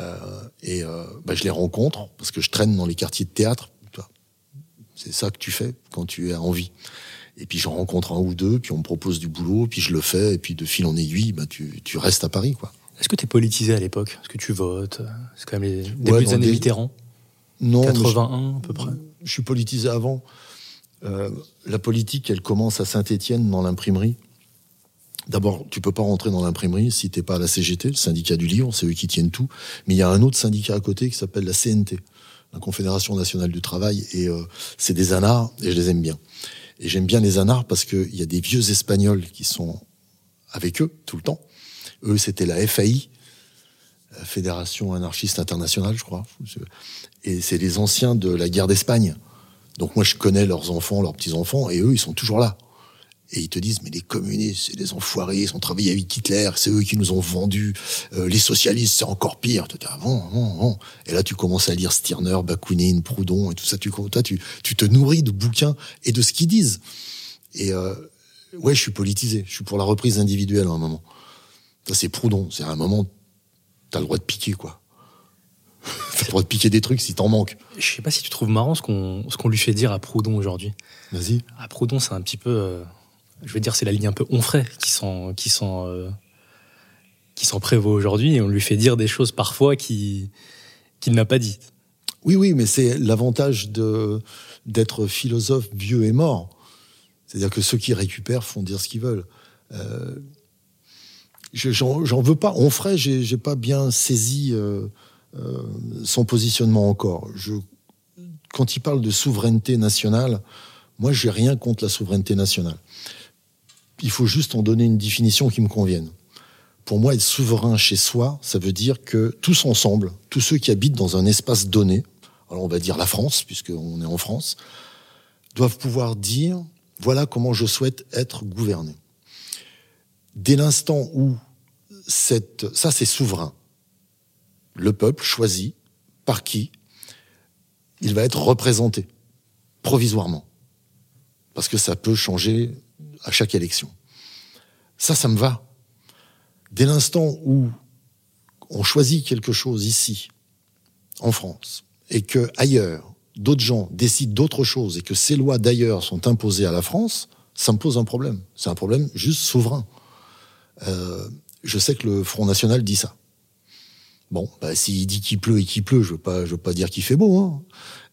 Euh, et euh, bah, je les rencontre parce que je traîne dans les quartiers de théâtre. C'est ça que tu fais quand tu as envie. Et puis j'en rencontre un ou deux, puis on me propose du boulot, puis je le fais, et puis de fil en aiguille, bah, tu, tu restes à Paris, quoi. Est-ce que tu es politisé à l'époque? Est-ce que tu votes? C'est quand même les débuts Ouais, des années des- Mitterrand. Non, mais je- 81 à peu près. je suis politisé avant. Euh, la politique, elle commence à Saint-Étienne dans l'imprimerie. D'abord, tu peux pas rentrer dans l'imprimerie si t'es pas à la CGT, le syndicat du livre, c'est eux qui tiennent tout. Mais il y a un autre syndicat à côté qui s'appelle la CNT, la Confédération nationale du travail, et euh, c'est des anards et je les aime bien. Et j'aime bien les anards parce qu'il y a des vieux Espagnols qui sont avec eux tout le temps. Eux, c'était la FAI, Fédération anarchiste internationale, je crois. Et c'est les anciens de la guerre d'Espagne. Donc moi, je connais leurs enfants, leurs petits-enfants, et eux, ils sont toujours là. Et ils te disent, mais les communistes, c'est des enfoirés, ils ont travaillé avec Hitler, c'est eux qui nous ont vendus. Euh, les socialistes, c'est encore pire. Tu te dis, ah bon, bon, bon. Et là, tu commences à lire Stirner, Bakounine, Proudhon, et tout ça. Tu, toi, tu, tu te nourris de bouquins et de ce qu'ils disent. Et euh, ouais, je suis politisé. Je suis pour la reprise individuelle à un moment. Ça, c'est Proudhon. C'est à un moment, t'as le droit de piquer, quoi. [laughs] t'as le droit de piquer des trucs si t'en manques. Je sais pas si tu trouves marrant ce qu'on ce qu'on lui fait dire à Proudhon aujourd'hui. Vas-y. À Proudhon, c'est un petit peu. euh, je veux dire, c'est la ligne un peu Onfray qui s'en euh, prévaut aujourd'hui on lui fait dire des choses parfois qui qu'il n'a pas dites. Oui, oui, mais c'est l'avantage de d'être philosophe vieux et mort. C'est-à-dire que ceux qui récupèrent font dire ce qu'ils veulent. Euh, je- J'en veux pas. Onfray, j'ai pas bien saisi euh, son positionnement encore. Quand il parle de souveraineté nationale, moi, j'ai rien contre la souveraineté nationale. Il faut juste en donner une définition qui me convienne. Pour moi, être souverain chez soi, ça veut dire que tous ensemble, tous ceux qui habitent dans un espace donné, alors on va dire la France, puisqu'on est en France, doivent pouvoir dire voilà comment je souhaite être gouverné. Dès l'instant où cette, ça c'est souverain, le peuple choisit par qui il va être représenté provisoirement, parce que ça peut changer à chaque élection. Ça, ça me va. Dès l'instant où on choisit quelque chose ici, en France, et que ailleurs, d'autres gens décident d'autres choses et que ces lois d'ailleurs sont imposées à la France, ça me pose un problème. C'est un problème juste souverain. Euh, je sais que le Front National dit ça. Bon, bah, s'il dit qu'il pleut et qu'il pleut, je veux pas, je veux pas dire qu'il fait beau. Hein.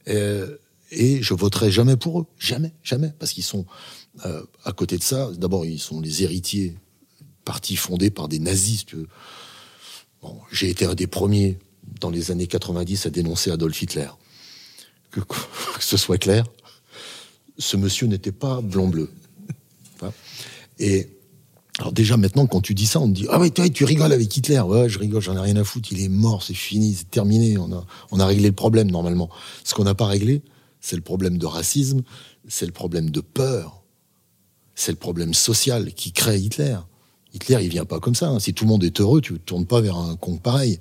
Euh, et je voterai jamais pour eux, jamais, jamais, parce qu'ils sont euh, à côté de ça. D'abord, ils sont les héritiers parti fondé par des nazis. tu j'ai été un des premiers dans les années 90 à dénoncer Adolf Hitler. [laughs] Que, ce soit clair, ce monsieur n'était pas blanc-bleu. Hein. Et alors déjà maintenant, quand tu dis ça, on te dit ah ouais, toi, tu rigoles avec Hitler. Ouais, je rigole, j'en ai rien à foutre. Il est mort, c'est fini, c'est terminé. On a, on a réglé le problème normalement. Ce qu'on n'a pas réglé, c'est le problème de racisme, c'est le problème de peur, c'est le problème social qui crée Hitler. Hitler, il vient pas comme ça. hein. Si tout le monde est heureux, tu ne tournes pas vers un con pareil.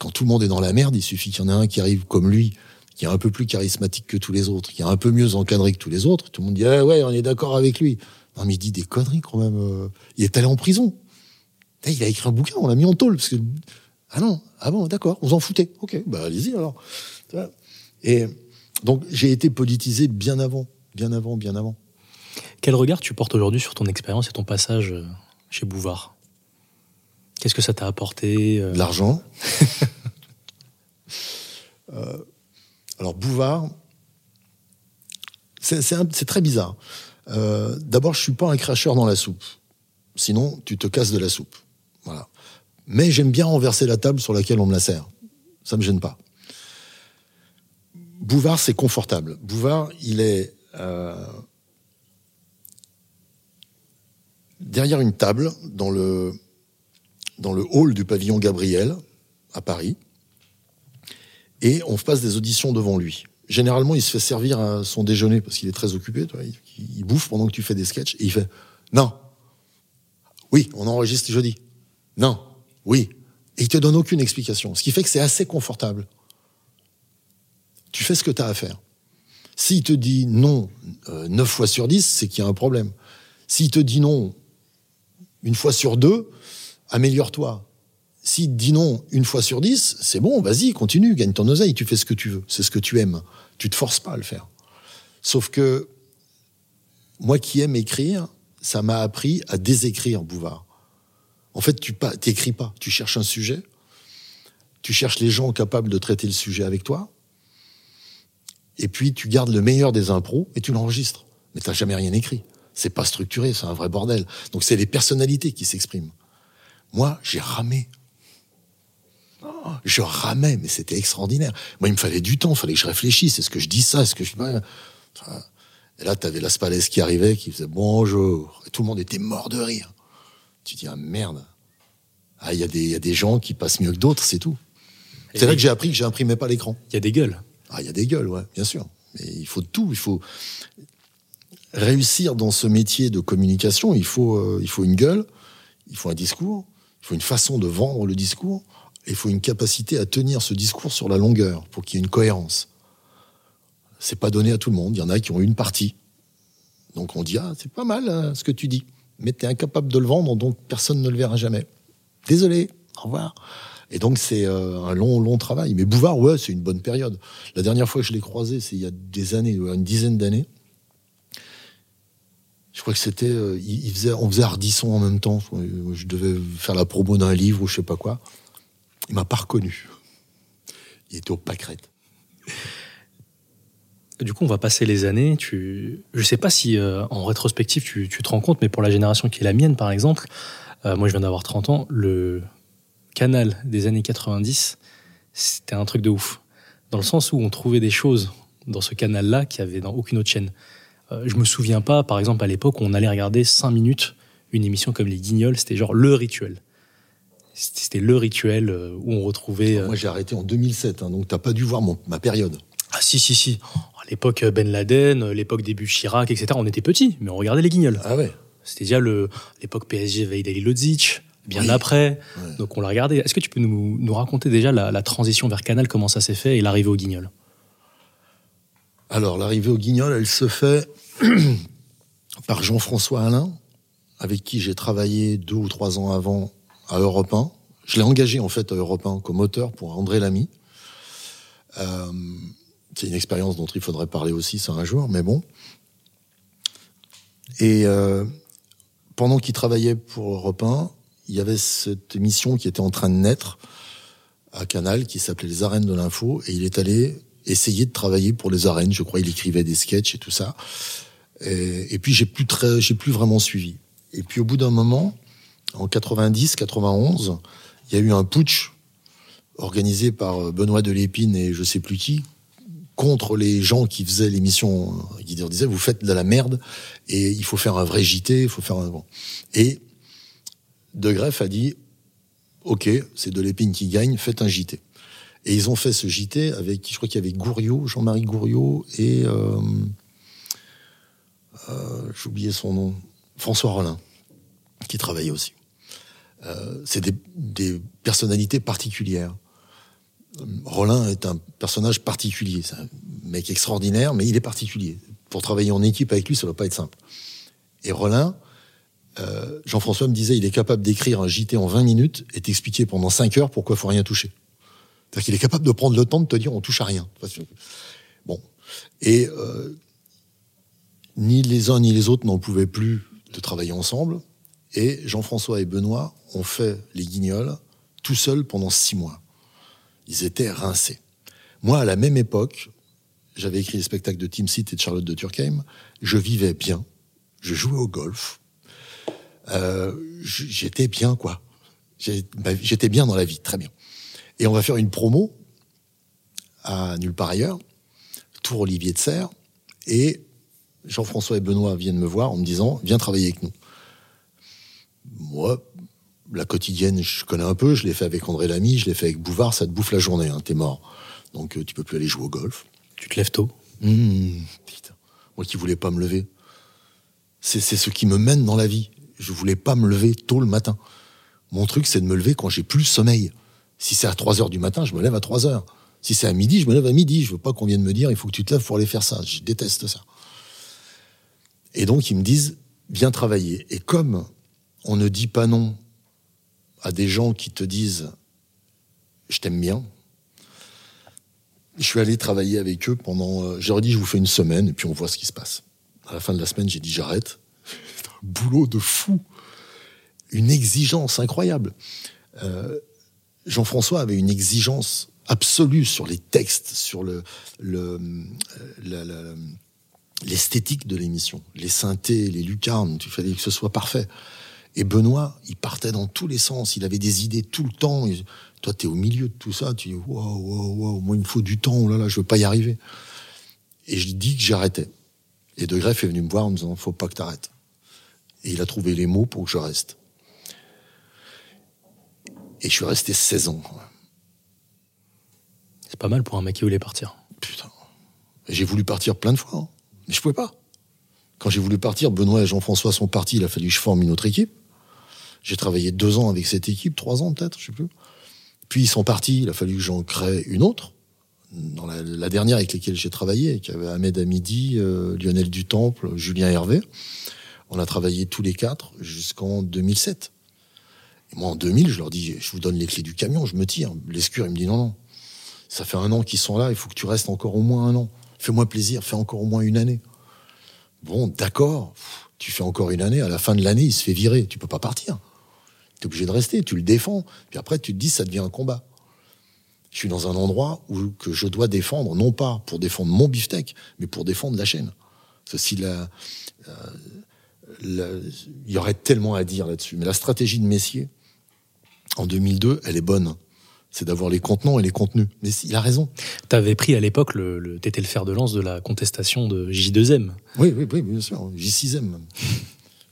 Quand tout le monde est dans la merde, il suffit qu'il y en ait un qui arrive comme lui, qui est un peu plus charismatique que tous les autres, qui est un peu mieux encadré que tous les autres. Tout le monde dit ah ouais, on est d'accord avec lui. Non mais il dit des conneries quand même. euh. Il est allé en prison. Eh, Il a écrit un bouquin, on l'a mis en tôle ah non, ah bon, d'accord, vous en foutez. Ok, bah allez-y alors. Et donc j'ai été politisé bien avant, bien avant, bien avant. Quel regard tu portes aujourd'hui sur ton expérience et ton passage euh, chez Bouvard? Qu'est-ce que ça t'a apporté euh, l'argent. [laughs] alors Bouvard, c'est très bizarre. D'abord, je suis pas un cracheur dans la soupe. Sinon, tu te casses de la soupe. Voilà. Mais j'aime bien renverser la table sur laquelle on me la sert. Ça me gêne pas. Bouvard, c'est confortable. Bouvard, il est euh, derrière une table dans le, dans le hall du pavillon Gabriel à Paris. Et on passe des auditions devant lui. Généralement, il se fait servir son déjeuner parce qu'il est très occupé. il, bouffe pendant que tu fais des sketchs et il fait Non. Oui, on enregistre jeudi. Non. Oui. Et il te donne aucune explication. Ce qui fait que c'est assez confortable. Tu fais ce que tu as à faire. S'il te dit non euh, neuf fois sur 10, c'est qu'il y a un problème. S'il te dit non une fois sur deux, améliore-toi. S'il te dit non une fois sur dix, c'est bon, vas-y, continue, gagne ton oseille, tu fais ce que tu veux, c'est ce que tu aimes. Tu te forces pas à le faire. Sauf que moi qui aime écrire, ça m'a appris à désécrire Bouvard. En fait, tu n'écris pas, tu cherches un sujet, tu cherches les gens capables de traiter le sujet avec toi, et puis tu gardes le meilleur des impros et tu l'enregistres. Mais tu n'as jamais rien écrit. C'est pas structuré, c'est un vrai bordel. Donc c'est les personnalités qui s'expriment. Moi, j'ai ramé. je ramais, mais c'était extraordinaire. Moi, il me fallait du temps, il fallait que je réfléchisse. Est-ce que je dis ça? Est-ce que je... Et là, tu avais Laspalès qui arrivait, qui faisait bonjour. Et tout le monde était mort de rire. Tu dis, ah merde. Ah, il y, y, a des gens qui passent mieux que d'autres, c'est tout. C'est là que j'ai appris que j'imprimais pas l'écran. Il y a des gueules. Ah, il y a des gueules, ouais, bien sûr. Mais il faut tout. Il faut réussir dans ce métier de communication. Il faut, euh, il faut une gueule, il faut un discours, il faut une façon de vendre le discours, il faut une capacité à tenir ce discours sur la longueur pour qu'il y ait une cohérence. C'est pas donné à tout le monde. Il y en a qui ont une partie. Donc on dit ah c'est pas mal hein, ce que tu dis, mais tu es incapable de le vendre, donc personne ne le verra jamais. Désolé. Au revoir. Et donc c'est euh, un long, long travail. Mais Bouvard, ouais, c'est une bonne période. La dernière fois que je l'ai croisé, c'est il y a des années, une dizaine d'années. Je crois que c'était, euh, on faisait Ardisson en même temps. Je devais faire la promo d'un livre ou je sais pas quoi. Il m'a pas reconnu. Il était au pâquerette. Du coup, on va passer les années. Tu, je sais pas si euh, en rétrospective tu, tu, te rends compte, mais pour la génération qui est la mienne, par exemple, moi je viens d'avoir 30 ans, le, Canal des années 90, c'était un truc de ouf. Dans le sens où on trouvait des choses dans ce canal-là qu'il n'y avait dans aucune autre chaîne. Euh, je me souviens pas, par exemple, à l'époque, on allait regarder 5 minutes une émission comme Les Guignols, c'était genre le rituel. C'était le rituel euh, où on retrouvait. Moi, j'ai arrêté en 2007, hein, donc t'as pas dû voir ma période. Ah, si, si, si. À l'époque Ben Laden, l'époque début Chirac, etc., on était petits, mais on regardait Les Guignols. Ah ouais. C'était déjà l'époque PSG Veidali Lodzic bien après. Donc on l'a regardé. Est-ce que tu peux nous, nous raconter déjà la, transition vers Canal, comment ça s'est fait et l'arrivée au Guignol Alors l'arrivée au Guignol, elle se fait [clears throat] par Jean-François Alain, avec qui j'ai travaillé deux ou trois ans avant à Europe 1. Je l'ai engagé en fait à Europe 1 comme auteur pour André Lamy. Euh, c'est une expérience dont il faudrait parler aussi ça un jour, mais bon. Et euh, pendant qu'il travaillait pour Europe 1, il y avait cette émission qui était en train de naître à Canal qui s'appelait Les Arènes de l'info et il est allé essayer de travailler pour les arènes. Je crois il écrivait des sketchs et tout ça. Et, puis j'ai plus très, j'ai plus vraiment suivi. Et puis au bout d'un moment, en 90, 91, il y a eu un putsch organisé par Benoît Delépine et je sais plus qui contre les gens qui faisaient l'émission, qui disaient vous faites de la merde et il faut faire un vrai JT, il faut faire un et de Greff a dit Ok, c'est de l'épine qui gagne, faites un JT. Et ils ont fait ce JT avec, je crois qu'il y avait Gouriot, Jean-Marie Gouriot et. Euh, euh, oublié son nom. François Rollin, qui travaillait aussi. Euh, c'est des, personnalités particulières. Rollin est un personnage particulier. C'est un mec extraordinaire, mais il est particulier. Pour travailler en équipe avec lui, ça ne va pas être simple. Et Rollin, euh, Jean-François me disait, il est capable d'écrire un JT en 20 minutes et t'expliquer pendant 5 heures pourquoi il faut rien toucher. C'est-à-dire qu'il est capable de prendre le temps de te dire on touche à rien. Bon. Et euh, ni les uns ni les autres n'en pouvaient plus de travailler ensemble. Et Jean-François et Benoît ont fait les guignols tout seuls pendant six mois. Ils étaient rincés. Moi, à la même époque, j'avais écrit les spectacles de Tim Seat et de Charlotte de Turckheim. Je vivais bien. Je jouais au golf. Euh, j'étais bien, quoi. J'étais bien dans la vie, très bien. Et on va faire une promo à nulle part ailleurs, Tour Olivier de Serre, et Jean-François et Benoît viennent me voir en me disant Viens travailler avec nous. Moi, la quotidienne, je connais un peu, je l'ai fait avec André Lamy, je l'ai fait avec Bouvard, ça te bouffe la journée, hein, t'es mort. Donc euh, tu peux plus aller jouer au golf. Tu te lèves tôt mmh, putain. Moi qui voulais pas me lever. C'est ce qui me mène dans la vie. Je voulais pas me lever tôt le matin. Mon truc, c'est de me lever quand j'ai plus sommeil. Si c'est à 3 heures du matin, je me lève à 3 heures. Si c'est à midi, je me lève à midi. Je veux pas qu'on vienne me dire, il faut que tu te lèves pour aller faire ça. Je déteste ça. Et donc, ils me disent, viens travailler. Et comme on ne dit pas non à des gens qui te disent, je t'aime bien, je suis allé travailler avec eux pendant. Euh, J'aurais dit, je vous fais une semaine et puis on voit ce qui se passe. À la fin de la semaine, j'ai dit, j'arrête. C'est un boulot de fou. Une exigence incroyable. Euh, Jean-François avait une exigence absolue sur les textes, sur le, le, euh, l'esthétique de l'émission, les synthés, les lucarnes, il fallait que ce soit parfait. Et Benoît, il partait dans tous les sens, il avait des idées tout le temps. toi, tu es au milieu de tout ça, tu dis waouh, waouh, waouh, moi, il me faut du temps, oh là là, je veux pas y arriver. Et je lui dis que j'arrêtais. Et De Greff est venu me voir en me disant faut pas que tu arrêtes. Et il a trouvé les mots pour que je reste. Et je suis resté 16 ans. C'est pas mal pour un mec qui voulait partir. Putain. J'ai voulu partir plein de fois, hein. Mais je pouvais pas. Quand j'ai voulu partir, Benoît et Jean-François sont partis, il a fallu que je forme une autre équipe. J'ai travaillé deux ans avec cette équipe, trois ans peut-être, je sais plus. Puis ils sont partis, il a fallu que j'en crée une autre. La, dernière avec laquelle j'ai travaillé, qui avait Ahmed Hamidi, euh, Lionel Dutemple, Julien Hervé. On a travaillé tous les quatre jusqu'en 2007. Et moi, en 2000, je leur dis, je vous donne les clés du camion, je me tire. L'escure, il me dit non, non. Ça fait un an qu'ils sont là, il faut que tu restes encore au moins un an. Fais-moi plaisir, fais encore au moins une année. Bon, d'accord, tu fais encore une année, à la fin de l'année, il se fait virer. Tu peux pas partir tu es obligé de rester, tu le défends. Puis après, tu te dis, ça devient un combat. Je suis dans un endroit où que je dois défendre, non pas pour défendre mon beefsteak, mais pour défendre la chaîne. Ceci, euh, il y aurait tellement à dire là-dessus. Mais la stratégie de Messier, en 2002, elle est bonne. C'est d'avoir les contenants et les contenus. Mais il a raison. Tu avais pris à l'époque, le, le, t'étais le fer de lance de la contestation de J2M. Oui, oui, oui, bien sûr. J6M même.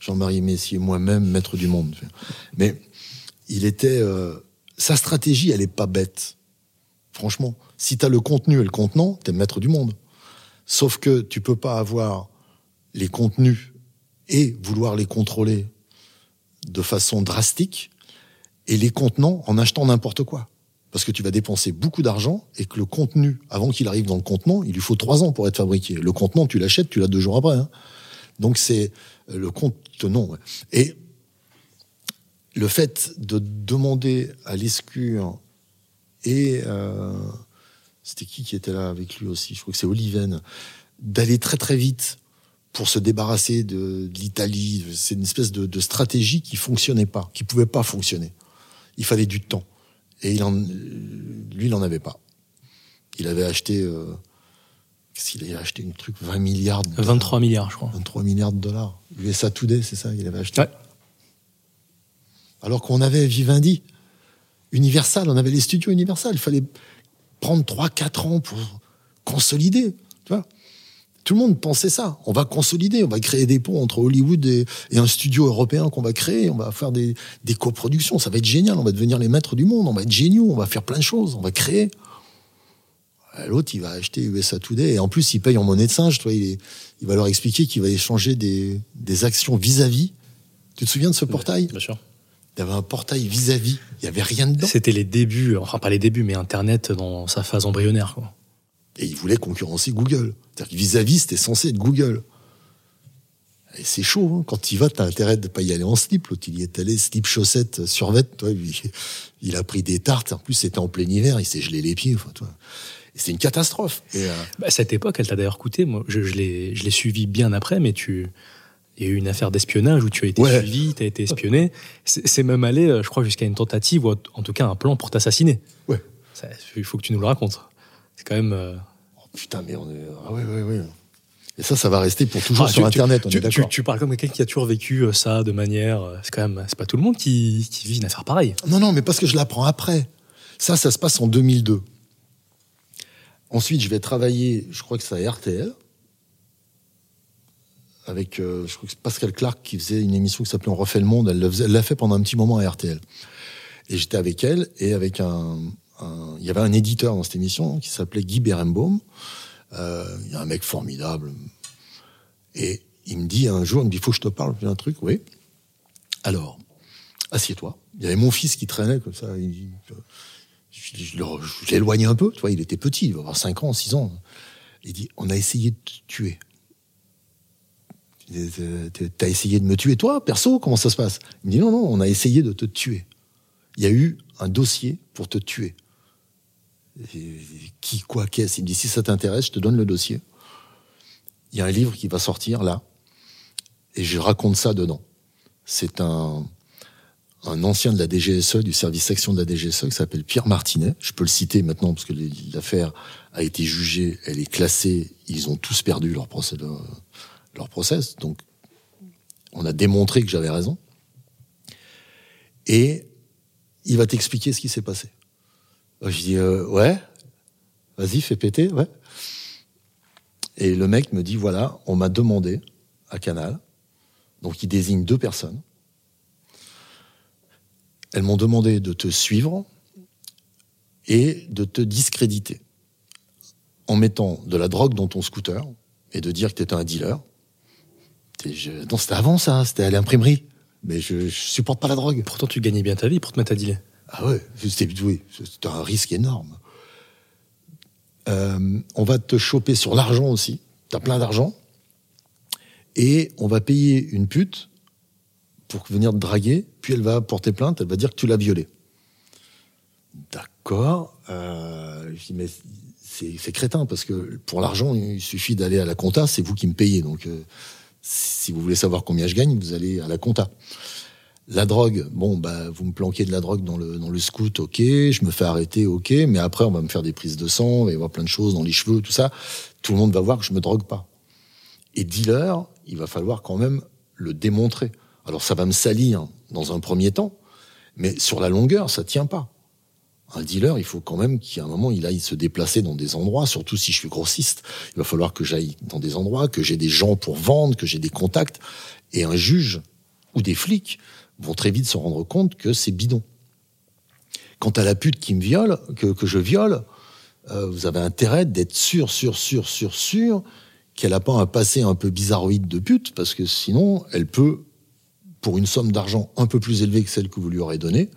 Jean-Marie Messier, moi-même, maître du monde. Mais il était. Euh, sa stratégie, elle est pas bête. Franchement, si tu as le contenu et le contenant, tu es maître du monde. Sauf que tu peux pas avoir les contenus et vouloir les contrôler de façon drastique et les contenants en achetant n'importe quoi. Parce que tu vas dépenser beaucoup d'argent et que le contenu, avant qu'il arrive dans le contenant, il lui faut trois ans pour être fabriqué. Le contenant, tu l'achètes, tu l'as deux jours après. Hein. Donc c'est le contenant. Et le fait de demander à l'escure et euh, c'était qui qui était là avec lui aussi? Je crois que c'est Oliven d'aller très très vite pour se débarrasser de, l'Italie. C'est une espèce de, stratégie qui fonctionnait pas, qui pouvait pas fonctionner. Il fallait du temps et il en, lui, il en avait pas. Il avait acheté. Euh, s'il avait acheté une truc 20 milliards de 23 milliards, je crois. 23 milliards de dollars. USA Today, c'est ça, il avait acheté. Alors qu'on avait Vivendi, Universal, on avait les studios Universal. Il fallait prendre 3-4 ans pour consolider. Tu vois Tout le monde pensait ça. On va consolider, on va créer des ponts entre Hollywood et, un studio européen qu'on va créer. On va faire des, des coproductions. Ça va être génial. On va devenir les maîtres du monde. On va être géniaux. On va faire plein de choses. On va créer. Euh, l'autre, il va acheter USA Today et en plus, il paye en monnaie de singe. Toi, il, il va leur expliquer qu'il va échanger des, des actions vis-à-vis. Tu te souviens de ce portail Bien sûr. Il y avait un portail vis-à-vis. Il y avait rien dedans. C'était les débuts, enfin pas les débuts, mais Internet dans sa phase embryonnaire. Quoi. Et il voulait concurrencer Google. C'est-à-dire que vis-à-vis, c'était censé être Google. Et c'est chaud, hein. quand tu y vas, as intérêt de pas y aller en slip. L'autre, il y est allé slip chaussette survette. Toi, [laughs] il a pris des tartes. En plus, c'était en plein hiver, il s'est gelé les pieds. Enfin, toi c'est une catastrophe. Et euh, bah, cette époque, elle t'a d'ailleurs coûté. Moi, je, je l'ai suivi bien après, mais tu, il y a eu une affaire d'espionnage où tu as été suivi, tu as été espionné. C'est même allé, euh, je crois, jusqu'à une tentative, ou en tout cas un plan pour t'assassiner. Ouais. Il faut que tu nous le racontes. C'est quand même. Euh, putain, mais on est. Ah oui, oui, oui. Et ça, ça va rester pour toujours ah, sur tu- tu- Internet, on tu, est tu, d'accord. tu parles comme quelqu'un qui a toujours vécu euh, ça de manière. euh, C'est quand même. C'est pas tout le monde qui, qui vit une affaire pareille. Non, non, mais parce que je l'apprends après. Ça, ça se passe en 2002. Ensuite, je vais travailler, je crois que c'est à RTL, avec, euh, je crois que c'est Pascal Clark qui faisait une émission qui s'appelait On refait le monde. Elle l'a fait pendant un petit moment à RTL. Et j'étais avec elle et avec un, il y avait un éditeur dans cette émission qui s'appelait Guy Berenbaum. Euh, il y a un mec formidable. Et il me dit un jour, il me dit, faut que je te parle d'un truc. Oui. Alors, assieds-toi. Il y avait mon fils qui traînait comme ça. Il- je, je, je l'éloignais un peu. Tu vois, il était petit, il va avoir 5 ans, 6 ans. Il dit, on a essayé de te tuer. T'as- T'as essayé de me tuer, toi, perso? Comment ça se passe? Il me dit, non, non, on a essayé de te tuer. Il y a eu un dossier pour te tuer. Qui, quoi, qu'est-ce? Il me dit, si ça t'intéresse, je te donne le dossier. Il y a un livre qui va sortir là, et je raconte ça dedans. C'est un, un ancien de la DGSE, du service section de la DGSE, qui s'appelle Pierre Martinet. Je peux le citer maintenant parce que l'affaire a été jugée, elle est classée, ils ont tous perdu leur procès, leur, leur process. Donc, on a démontré que j'avais raison. Et il va t'expliquer ce qui s'est passé. Je dis, euh, ouais, vas-y, fais péter, ouais. Et le mec me dit, voilà, on m'a demandé à Canal, donc il désigne deux personnes, elles m'ont demandé de te suivre et de te discréditer en mettant de la drogue dans ton scooter et de dire que tu étais un dealer. Non, c'était avant ça, c'était à l'imprimerie. Mais je, je supporte pas la drogue. Pourtant, tu gagnais bien ta vie pour te mettre à dealer. Ah ouais, c'était oui, un risque énorme. Euh, on va te choper sur l'argent aussi. T'as plein d'argent. Et on va payer une pute pour venir te draguer. Puis elle va porter plainte, elle va dire que tu l'as violée. D'accord. Euh, je dis, mais c'est c'est crétin parce que pour l'argent, il suffit d'aller à la compta, c'est vous qui me payez. Donc, euh, si vous voulez savoir combien je gagne, vous allez à la compta. La drogue, bon, bah, vous me planquez de la drogue dans le, dans le scout, ok, je me fais arrêter, ok, mais après, on va me faire des prises de sang, il va y avoir plein de choses dans les cheveux, tout ça. Tout le monde va voir que je me drogue pas. Et dealer, il va falloir quand même le démontrer. Alors, ça va me salir dans un premier temps, mais sur la longueur, ça tient pas. Un dealer, il faut quand même qu'à un moment, il aille se déplacer dans des endroits, surtout si je suis grossiste. Il va falloir que j'aille dans des endroits, que j'ai des gens pour vendre, que j'ai des contacts. Et un juge ou des flics vont très vite se rendre compte que c'est bidon. Quant à la pute qui me viole, que, que je viole, euh, vous avez intérêt d'être sûr, sûr, sûr, sûr, sûr qu'elle n'a pas un passé un peu bizarroïde de pute, parce que sinon, elle peut, pour une somme d'argent un peu plus élevée que celle que vous lui aurez donnée,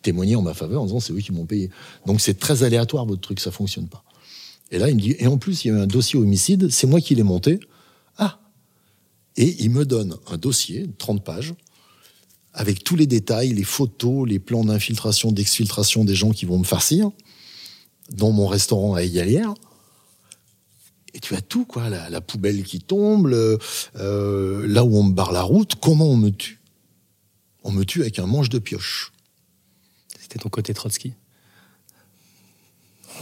témoigner en ma faveur en disant c'est eux qui m'ont payé. Donc c'est très aléatoire votre truc, ça fonctionne pas. Et là, il me dit, et en plus, il y a eu un dossier homicide, c'est moi qui l'ai monté. Ah Et il me donne un dossier, 30 pages, avec tous les détails, les photos, les plans d'infiltration, d'exfiltration des gens qui vont me farcir, dans mon restaurant à Égalière. Et tu as tout, quoi. La, la poubelle qui tombe, le- euh, là où on me barre la route, comment on me tue? On me tue avec un manche de pioche. C'était ton côté Trotsky?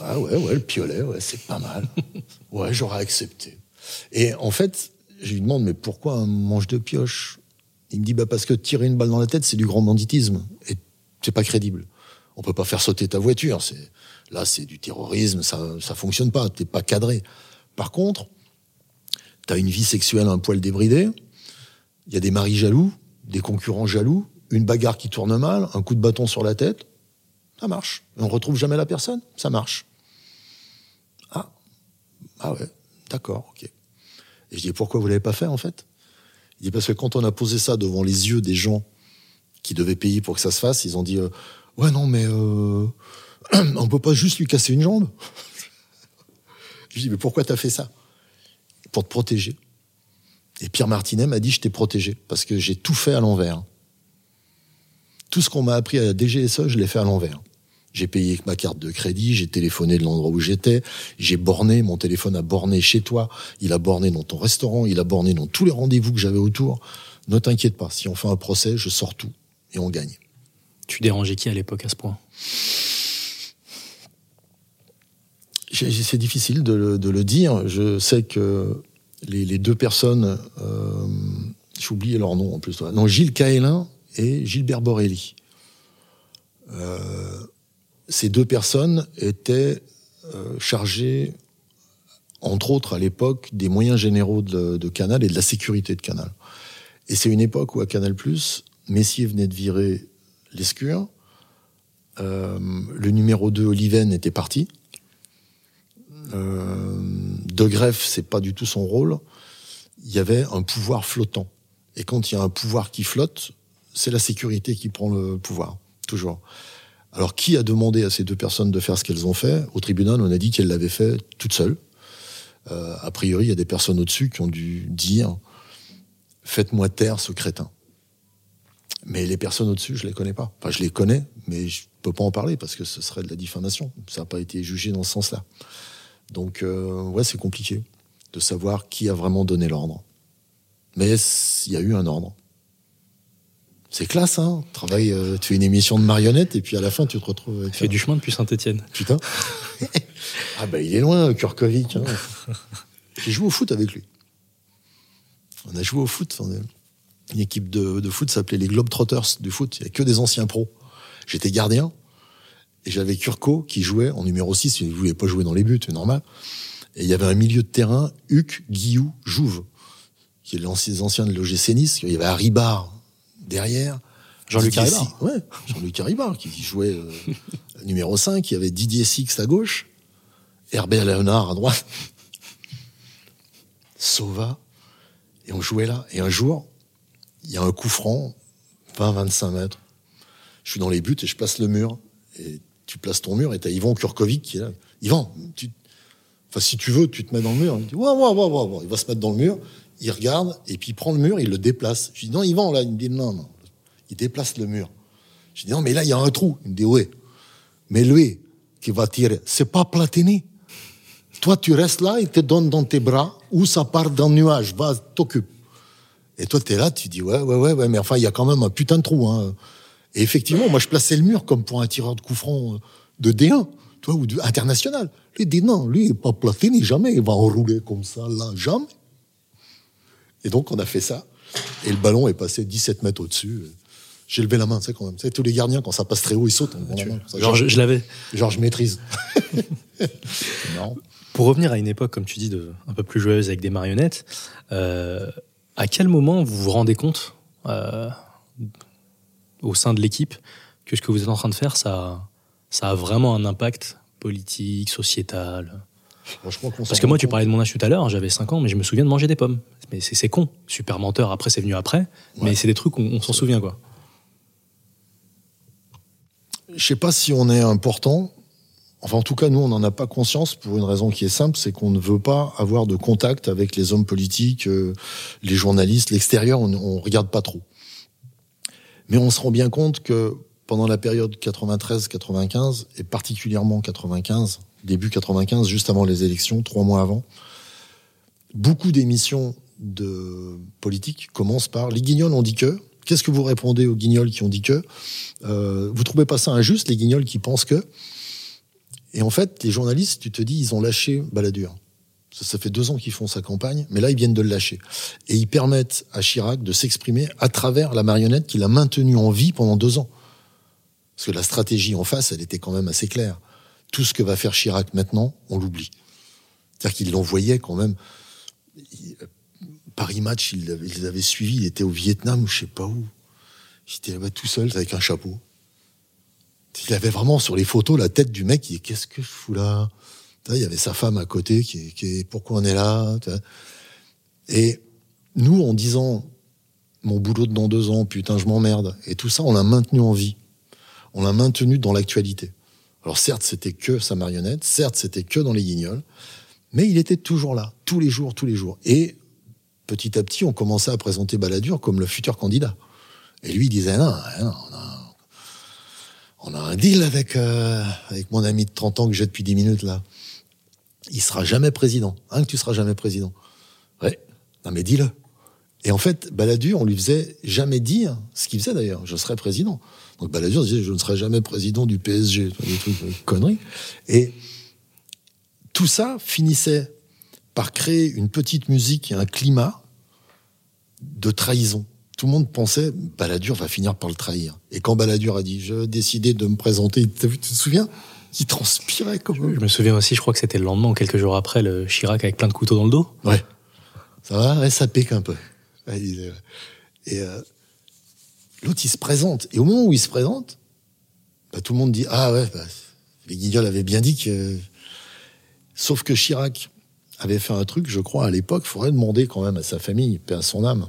Ah ouais, ouais, le piolet, ouais, c'est pas mal. [laughs] Ouais, j'aurais accepté. Et en fait, je lui demande, mais pourquoi un manche de pioche? Il me dit, bah parce que tirer une balle dans la tête, c'est du grand banditisme. Et c'est pas crédible. On peut pas faire sauter ta voiture. Là, c'est du terrorisme, ça, ça fonctionne pas, t'es pas cadré. Par contre, t'as une vie sexuelle un poil débridée, il y a des maris jaloux, des concurrents jaloux, une bagarre qui tourne mal, un coup de bâton sur la tête, ça marche. On retrouve jamais la personne, ça marche. Ah, ah ouais, d'accord, ok. Et je dis pourquoi vous l'avez pas fait en fait? Il dit parce que quand on a posé ça devant les yeux des gens qui devaient payer pour que ça se fasse, ils ont dit euh, ouais non mais euh, [clears throat] on peut pas juste lui casser une jambe. [laughs] je dis mais pourquoi t'as fait ça? Pour te protéger. Et Pierre Martinet m'a dit je t'ai protégé parce que j'ai tout fait à l'envers. Tout ce qu'on m'a appris à la DGSE, je l'ai fait à l'envers. J'ai payé avec ma carte de crédit, j'ai téléphoné de l'endroit où j'étais, j'ai borné, mon téléphone a borné chez toi, il a borné dans ton restaurant, il a borné dans tous les rendez-vous que j'avais autour. Ne t'inquiète pas, si on fait un procès, je sors tout et on gagne. Tu dérangeais qui à l'époque à ce point? C'est difficile de le, de le, dire. Je sais que les, les deux personnes, euh, j'ai oublié leur nom en plus. Non, Gilles Caélin et Gilbert Borelli. Euh, ces deux personnes étaient euh, chargées, entre autres à l'époque, des moyens généraux de, Canal et de la sécurité de Canal. Et c'est une époque où à Canal+, Messier venait de virer l'escure, euh, le numéro 2, Oliven, était parti. Euh, de Greff, c'est pas du tout son rôle. Il y avait un pouvoir flottant. Et quand il y a un pouvoir qui flotte, c'est la sécurité qui prend le pouvoir, toujours. Alors, qui a demandé à ces deux personnes de faire ce qu'elles ont fait? Au tribunal, on a dit qu'elles l'avaient fait toutes seules. Euh, a priori, il y a des personnes au-dessus qui ont dû dire Faites-moi taire ce crétin. Mais les personnes au-dessus, je les connais pas. Enfin, je les connais, mais je peux pas en parler parce que ce serait de la diffamation. Ça n'a pas été jugé dans ce sens-là. Donc, euh, ouais, c'est compliqué de savoir qui a vraiment donné l'ordre. Mais il y a eu un ordre. C'est classe, hein Travaille, euh, tu fais une émission de marionnette et puis à la fin, tu te retrouves. Avec fait du chemin depuis Saint-Etienne. Putain. [laughs] ah ben, il est loin, Kurkovic. Hein. J'ai joué au foot avec lui? On a joué au foot. Une équipe de, de foot s'appelait les Globetrotters du foot. Il n'y a que des anciens pros. J'étais gardien et j'avais Kurko qui jouait en numéro 6. Il ne voulait pas jouer dans les buts, c'est normal. Et il y avait un milieu de terrain, Huc, Guillou, Jouve, qui est l'ancien de l'OGC Nice. Il y avait Haribar derrière. Jean-Luc Haribar Ouais, Jean-Luc Haribar qui jouait euh, numéro 5. Il y avait Didier Six à gauche, Herbert Léonard à droite, Sauva. Et on jouait là. Et un jour, il y a un coup franc, 20-25 mètres. Je suis dans les buts et je place le mur. Et tu places ton mur et t'as Yvan Kurkovic qui est là. Yvan, tu... enfin, si tu veux, tu te mets dans le mur. Il dit, ouais, ouais, ouais, ouais, Il va se mettre dans le mur. Il regarde et puis il prend le mur, il le déplace. Je dis, non, Yvan, là, il me dit, non, non. Il déplace le mur. Je dis, non, mais là, il y a un trou. Il me dit, oui. Mais lui, qui va tirer, c'est pas Platini. Toi, tu restes là, il te donne dans tes bras, ou ça part le nuage, va, t'occupe. Et toi, tu es là, tu dis, ouais, ouais, ouais, ouais, mais enfin, il y a quand même un putain de trou. Hein. Et effectivement, moi, je plaçais le mur comme pour un tireur de coup franc euh, de D1, toi, ou de, international. Lui, dit non, lui, il pas ni jamais, il va enrouler comme ça, là, jamais. Et donc, on a fait ça. Et le ballon est passé 17 mètres au-dessus. J'ai levé la main, tu sais, quand même. Tu sais, tous les gardiens, quand ça passe très haut, ils sautent. On la main. genre, je, l'avais. Genre, je maîtrise. [laughs] Pour revenir à une époque, comme tu dis, de, un peu plus joyeuse avec des marionnettes, euh, à quel moment vous vous rendez compte euh, au sein de l'équipe que ce que vous êtes en train de faire, ça, ça a vraiment un impact politique, sociétal? Parce que moi, tu parlais de mon âge tout à l'heure, j'avais 5 ans, mais je me souviens de manger des pommes. Mais c'est con, super menteur, après c'est venu après, mais c'est des trucs, on, on s'en souvient quoi. Je sais pas si on est important, Enfin, en tout cas, nous, on n'en a pas conscience pour une raison qui est simple, c'est qu'on ne veut pas avoir de contact avec les hommes politiques, euh, les journalistes, l'extérieur, on, on regarde pas trop. Mais on se rend bien compte que pendant la période 93-95, et particulièrement 95, début 95, juste avant les élections, trois mois avant, beaucoup d'émissions de politique commencent par les guignols ont dit que. Qu'est-ce que vous répondez aux guignols qui ont dit que? Euh, Vous trouvez pas ça injuste, les guignols qui pensent que? Et en fait, les journalistes, tu te dis, ils ont lâché Balladur. Ça, ça fait deux ans qu'ils font sa campagne, mais là, ils viennent de le lâcher. Et ils permettent à Chirac de s'exprimer à travers la marionnette qu'il a maintenue en vie pendant deux ans. Parce que la stratégie en face, elle était quand même assez claire. Tout ce que va faire Chirac maintenant, on l'oublie. C'est-à-dire qu'il l'envoyait quand même. Paris Match, il les avait suivis, il était au Vietnam ou je sais pas où. Il était là-bas tout seul avec un chapeau. Il avait vraiment sur les photos la tête du mec qui est qu'est-ce que je fous là? Il y avait sa femme à côté qui est, pourquoi on est là? Et nous, en disant mon boulot de dans deux ans, putain, je m'emmerde, et tout ça, on l'a maintenu en vie. On l'a maintenu dans l'actualité. Alors certes, c'était que sa marionnette, certes, c'était que dans les guignols, mais il était toujours là, tous les jours, tous les jours. Et petit à petit, on commençait à présenter Balladur comme le futur candidat. Et lui, il disait on a on a un deal avec, euh, avec mon ami de 30 ans que j'ai depuis 10 minutes là. Il sera jamais président. Hein, que tu seras jamais président. Ouais. Non, mais dis-le. Et en fait, Balladur, on lui faisait jamais dire ce qu'il faisait d'ailleurs. Je serai président. Donc Balladur disait, je ne serai jamais président du PSG. Des trucs, des conneries. Et tout ça finissait par créer une petite musique et un climat de trahison. Tout le monde pensait Balladur va finir par le trahir. Et quand Balladur a dit je décidé de me présenter, tu te souviens? Il transpirait comme. Je me souviens aussi, je crois que c'était le lendemain, quelques jours après, le Chirac avec plein de couteaux dans le dos. Ouais. Ça va, ouais, ça pique un peu. Et euh, l'autre, il se présente. Et au moment où il se présente, bah, tout le monde dit Ah ouais, bah, les Guignols avaient bien dit que. Sauf que Chirac avait fait un truc, je crois, à l'époque, il faudrait demander quand même à sa famille, à son âme.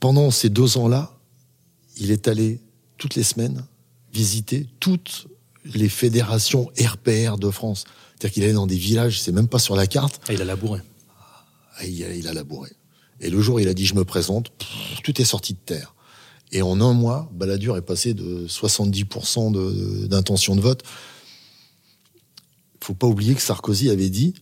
Pendant ces deux ans-là, il est allé toutes les semaines visiter toutes les fédérations RPR de France. C'est-à-dire qu'il allait dans des villages, c'est même pas sur la carte. Ah, il a labouré. Ah, il, a, il a labouré. Et le jour où il a dit je me présente, tout est sorti de terre. Et en un mois, Balladur est passé de 70% d'intention de, vote. Faut pas oublier que Sarkozy avait dit,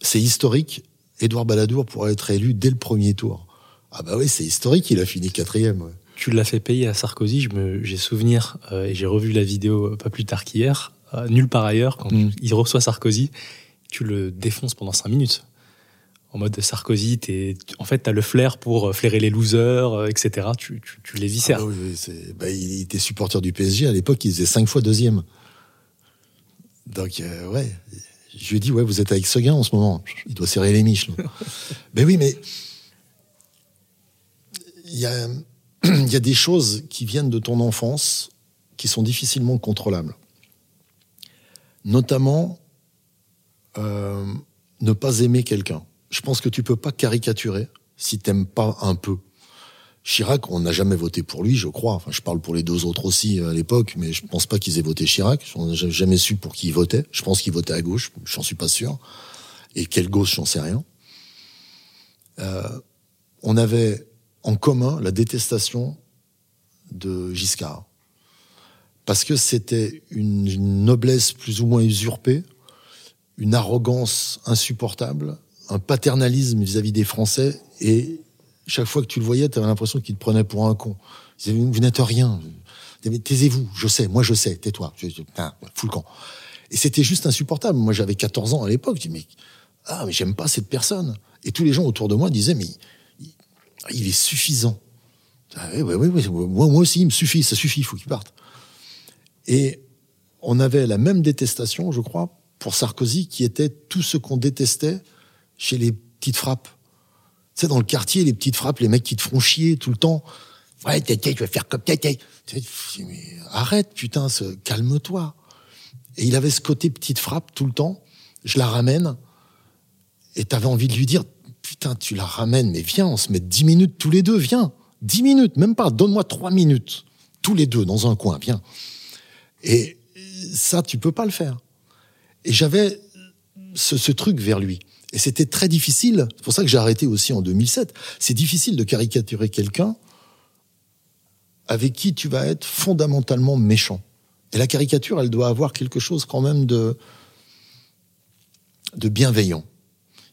c'est historique, Édouard Balladur pourrait être élu dès le premier tour. Ah bah oui, c'est historique, il a fini quatrième. Tu l'as fait payer à Sarkozy, j'ai souvenir, euh, et j'ai revu la vidéo pas plus tard qu'hier, euh, nulle part ailleurs, quand mm. il reçoit Sarkozy, tu le défonces pendant cinq minutes en mode Sarkozy, es, en fait, tu as le flair pour euh, flairer les losers, euh, etc. Tu, tu, tu les viscères. Ah oui, bah, il était supporter du PSG. À l'époque, il faisait cinq fois deuxième. Donc, euh, ouais. Je lui ai dit, ouais, vous êtes avec Seguin en ce moment. Il doit serrer les miches. mais [laughs] oui, mais il y a, [clears throat] y a des choses qui viennent de ton enfance qui sont difficilement contrôlables. Notamment, euh, ne pas aimer quelqu'un je pense que tu peux pas caricaturer si t'aimes pas un peu. Chirac, on n'a jamais voté pour lui, je crois. Enfin, je parle pour les deux autres aussi euh, à l'époque, mais je pense pas qu'ils aient voté Chirac. On n'a jamais su pour qui ils votaient. Je pense qu'ils votaient à gauche, j'en suis pas sûr. Et quelle gauche, j'en sais rien. Euh, on avait en commun la détestation de Giscard. Parce que c'était une noblesse plus ou moins usurpée, une arrogance insupportable, un paternalisme vis-à-vis des Français et chaque fois que tu le voyais, tu avais l'impression qu'il te prenait pour un con. vous n'êtes rien. Taisez-vous, je sais, moi je sais, tais-toi. Fous le camp. Et c'était juste insupportable. Moi j'avais 14 ans à l'époque, je dis mais ah mais j'aime pas cette personne. Et tous les gens autour de moi disaient mais il, est suffisant. Ah, moi aussi il me suffit, ça suffit, il faut qu'il parte. Et on avait la même détestation, je crois, pour Sarkozy, qui était tout ce qu'on détestait chez les petites frappes. Tu sais, dans le quartier, les petites frappes, les mecs qui te font chier tout le temps. Ouais, t'es, tu vas faire comme t'es, mais arrête, putain, calme-toi. Et il avait ce côté petite frappe tout le temps. Je la ramène. Et t'avais envie de lui dire, putain, tu la ramènes, mais viens, on se met dix minutes tous les deux, viens. Dix minutes, même pas, donne-moi trois minutes. Tous les deux, dans un coin, viens. Et ça, tu peux pas le faire. Et j'avais ce, ce truc vers lui. Et c'était très difficile, c'est pour ça que j'ai arrêté aussi en 2007, c'est difficile de caricaturer quelqu'un avec qui tu vas être fondamentalement méchant. Et la caricature, elle doit avoir quelque chose quand même de, de bienveillant.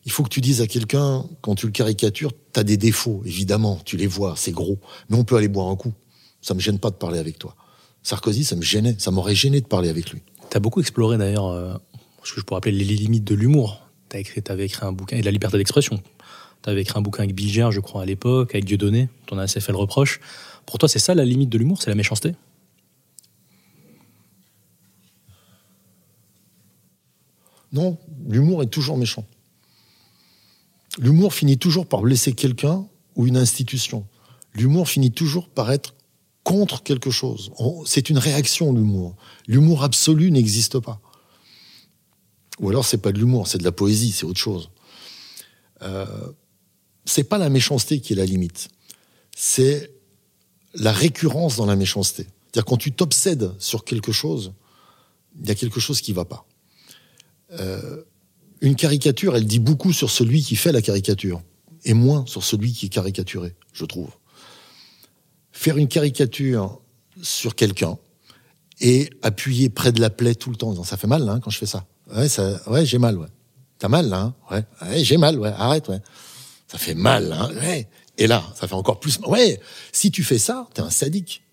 Il faut que tu dises à quelqu'un, quand tu le caricatures, tu as des défauts, évidemment, tu les vois, c'est gros, mais on peut aller boire un coup. Ça me gêne pas de parler avec toi. Sarkozy, ça me gênait, ça m'aurait gêné de parler avec lui. Tu as beaucoup exploré d'ailleurs euh, ce que je pourrais appeler les limites de l'humour tu écrit, avais écrit un bouquin, et de la liberté d'expression. Tu avais écrit un bouquin avec Bilger, je crois, à l'époque, avec Dieudonné, on a assez fait le reproche. Pour toi, c'est ça la limite de l'humour, c'est la méchanceté? Non, l'humour est toujours méchant. L'humour finit toujours par blesser quelqu'un ou une institution. L'humour finit toujours par être contre quelque chose. C'est une réaction, l'humour. L'humour absolu n'existe pas. Ou alors c'est pas de l'humour, c'est de la poésie, c'est autre chose. Euh, c'est pas la méchanceté qui est la limite, c'est la récurrence dans la méchanceté. C'est-à-dire quand tu t'obsèdes sur quelque chose, il y a quelque chose qui va pas. Euh, une caricature, elle dit beaucoup sur celui qui fait la caricature et moins sur celui qui est caricaturé, je trouve. Faire une caricature sur quelqu'un et appuyer près de la plaie tout le temps, ça fait mal hein, quand je fais ça. Ouais, ça, ouais, j'ai mal, ouais. T'as mal, là, hein? Ouais. ouais j'ai mal, ouais. Arrête, ouais. Ça fait mal, hein? Ouais. Et là, ça fait encore plus mal. Ouais. Si tu fais ça, t'es un sadique.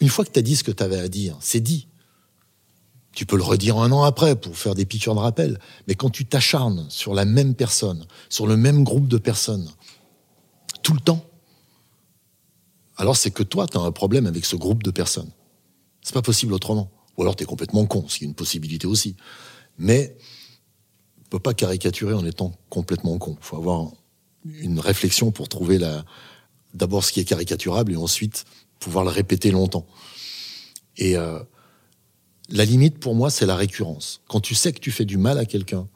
Une fois que t'as dit ce que t'avais à dire, c'est dit. Tu peux le redire un an après pour faire des piqûres de rappel. Mais quand tu t'acharnes sur la même personne, sur le même groupe de personnes, tout le temps, alors c'est que toi, tu as un problème avec ce groupe de personnes. C'est pas possible autrement. Ou alors tu es complètement con, ce qui est une possibilité aussi. Mais on peut pas caricaturer en étant complètement con. Il faut avoir une réflexion pour trouver la d'abord ce qui est caricaturable et ensuite pouvoir le répéter longtemps. Et euh, la limite pour moi, c'est la récurrence. Quand tu sais que tu fais du mal à quelqu'un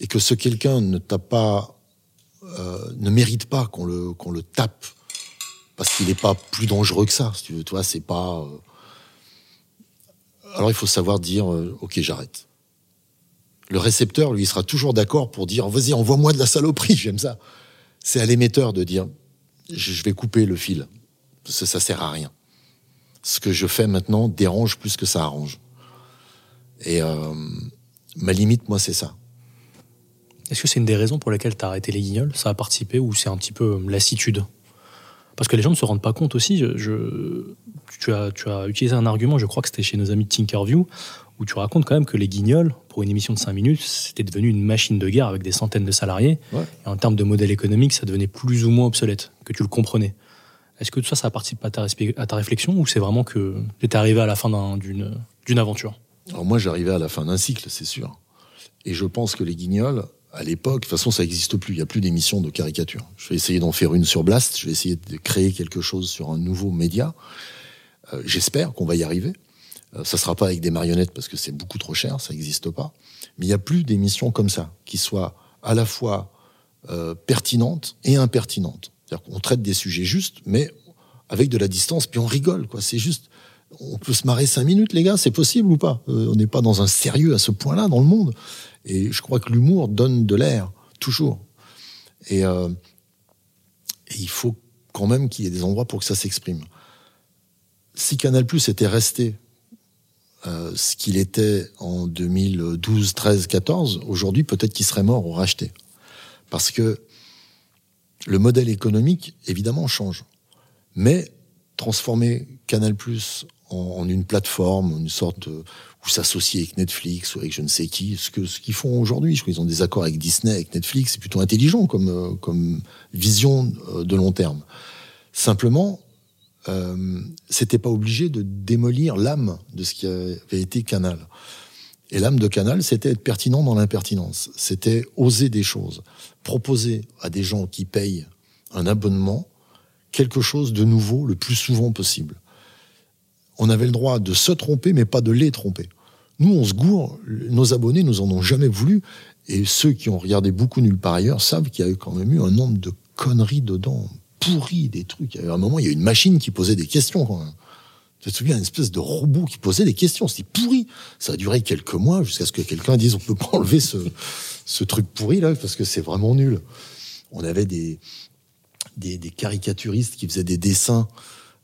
et que ce quelqu'un ne t'a pas, euh, ne mérite pas qu'on le qu'on le tape parce qu'il n'est pas plus dangereux que ça. Si tu veux, toi, c'est pas. Euh, alors il faut savoir dire, ok, j'arrête. Le récepteur, lui, sera toujours d'accord pour dire, vas-y, envoie-moi de la saloperie, [laughs] j'aime ça. C'est à l'émetteur de dire, je vais couper le fil, parce que ça sert à rien. Ce que je fais maintenant dérange plus que ça arrange. Et euh, ma limite, moi, c'est ça. Est-ce que c'est une des raisons pour lesquelles tu as arrêté les guignols? Ça a participé ou c'est un petit peu lassitude? Parce que les gens ne se rendent pas compte aussi. Tu, as, tu as utilisé un argument, je crois que c'était chez nos amis de Tinkerview, où tu racontes quand même que les guignols, pour une émission de 5 minutes, c'était devenu une machine de guerre avec des centaines de salariés. Et en termes de modèle économique, ça devenait plus ou moins obsolète, que tu le comprenais. Est-ce que tout ça, ça participe à ta, à ta réflexion ou c'est vraiment que tu étais arrivé à la fin d'une aventure? Alors moi, j'arrivais à la fin d'un cycle, c'est sûr. Et je pense que les guignols, à l'époque, de toute façon, ça n'existe plus. Il n'y a plus d'émissions de caricature. Je vais essayer d'en faire une sur Blast. Je vais essayer de créer quelque chose sur un nouveau média. Euh, j'espère qu'on va y arriver. Euh, ça sera pas avec des marionnettes parce que c'est beaucoup trop cher, ça n'existe pas. Mais il n'y a plus d'émissions comme ça qui soient à la fois euh, pertinentes et impertinentes. C'est-à-dire qu'on traite des sujets justes, mais avec de la distance, puis on rigole. quoi. C'est juste, on peut se marrer cinq minutes, les gars, c'est possible ou pas? On n'est pas dans un sérieux à ce point-là dans le monde. Et je crois que l'humour donne de l'air toujours. Et, il faut quand même qu'il y ait des endroits pour que ça s'exprime si Canal Plus était resté euh, ce qu'il était en 2012, 13, 14, aujourd'hui peut-être qu'il serait mort ou racheté. Parce que le modèle économique, évidemment, change. Mais transformer Canal en, une plateforme, une sorte où s'associer avec Netflix ou avec je ne sais qui, ce que ce qu'ils font aujourd'hui, je crois qu'ils ont des accords avec Disney, avec Netflix, c'est plutôt intelligent comme euh, comme vision euh, de long terme. Simplement, euh, c'était pas obligé de démolir l'âme de ce qui avait été Canal. Et l'âme de Canal, c'était être pertinent dans l'impertinence. C'était oser des choses, proposer à des gens qui payent un abonnement quelque chose de nouveau le plus souvent possible. On avait le droit de se tromper, mais pas de les tromper. Nous, on se gourre, nos abonnés nous en ont jamais voulu, et ceux qui ont regardé beaucoup nulle part ailleurs savent qu'il y a eu quand même eu un nombre de conneries dedans, pourri des trucs. À un moment, il y a une machine qui posait des questions. Quand. Tu te souviens, une espèce de robot qui posait des questions. C'était pourri. Ça a duré quelques mois jusqu'à ce que quelqu'un dise on peut pas enlever ce, ce truc pourri là parce que c'est vraiment nul. On avait des, des, des caricaturistes qui faisaient des dessins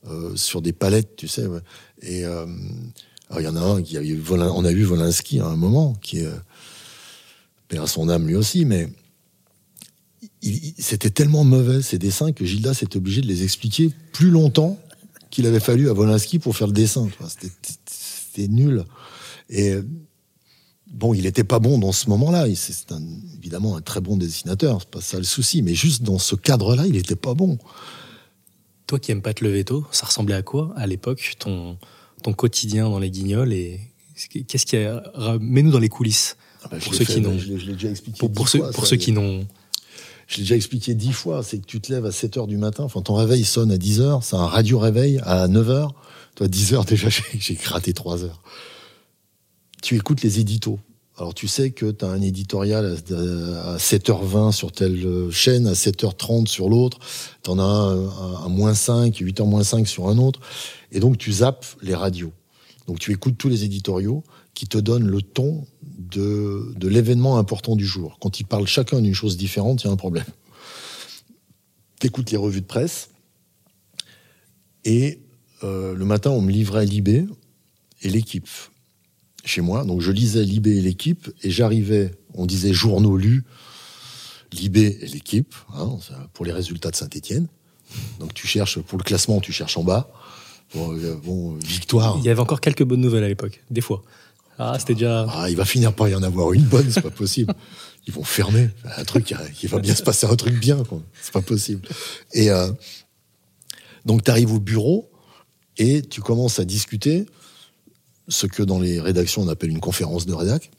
euh, sur des palettes, tu sais. Ouais. Et euh, il y en a un qui a eu, on a vu Volinsky à un moment qui euh, perd son âme lui aussi, mais c'était tellement mauvais ces dessins que Gilda s'était obligé de les expliquer plus longtemps qu'il avait fallu à Volinsky pour faire le dessin. C'était nul. Et bon, il était pas bon dans ce moment-là. C'est évidemment un très bon dessinateur, c'est pas ça le souci. Mais juste dans ce cadre-là, il était pas bon. Toi qui aimes pas te lever tôt, ça ressemblait à quoi à l'époque ton ton quotidien dans les Guignols et qu'est-ce qui a mets-nous dans les coulisses ah bah, pour, ceux fait, pour, pour, ceux, pour ceux qui n'ont je l'ai déjà expliqué dix fois, c'est que tu te lèves à 7 heures du matin, enfin ton réveil sonne à 10 heures, c'est un radio réveil à 9 heures. Toi, 10 heures [laughs] déjà, j'ai gratté 3 heures. Tu écoutes les éditos. Alors tu sais que tu as un éditorial à 7h20 sur telle chaîne, à 7h30 sur l'autre, tu en as un à moins 5, 8h moins 5 sur un autre, et donc tu zappes les radios. Donc tu écoutes tous les éditoriaux qui te donnent le ton de, de l'événement important du jour. Quand ils parlent chacun d'une chose différente, il y a un problème. T'écoutes les revues de presse, et euh, le matin, on me livrait Libé et l'équipe chez moi. Donc je lisais Libé et l'équipe, et j'arrivais, on disait journaux lus, Libé et l'équipe, hein, pour les résultats de Saint-Etienne. Donc tu cherches, pour le classement, tu cherches en bas. Bon, euh, bon, victoire. Il y avait encore quelques bonnes nouvelles à l'époque, des fois. Ah, c'était déjà. Ah, il va finir par y en avoir une bonne, c'est pas possible. Ils vont fermer un truc, il va bien se passer un truc bien, quoi. C'est pas possible. Et euh, donc, tu arrives au bureau et tu commences à discuter ce que dans les rédactions on appelle une conférence de rédac.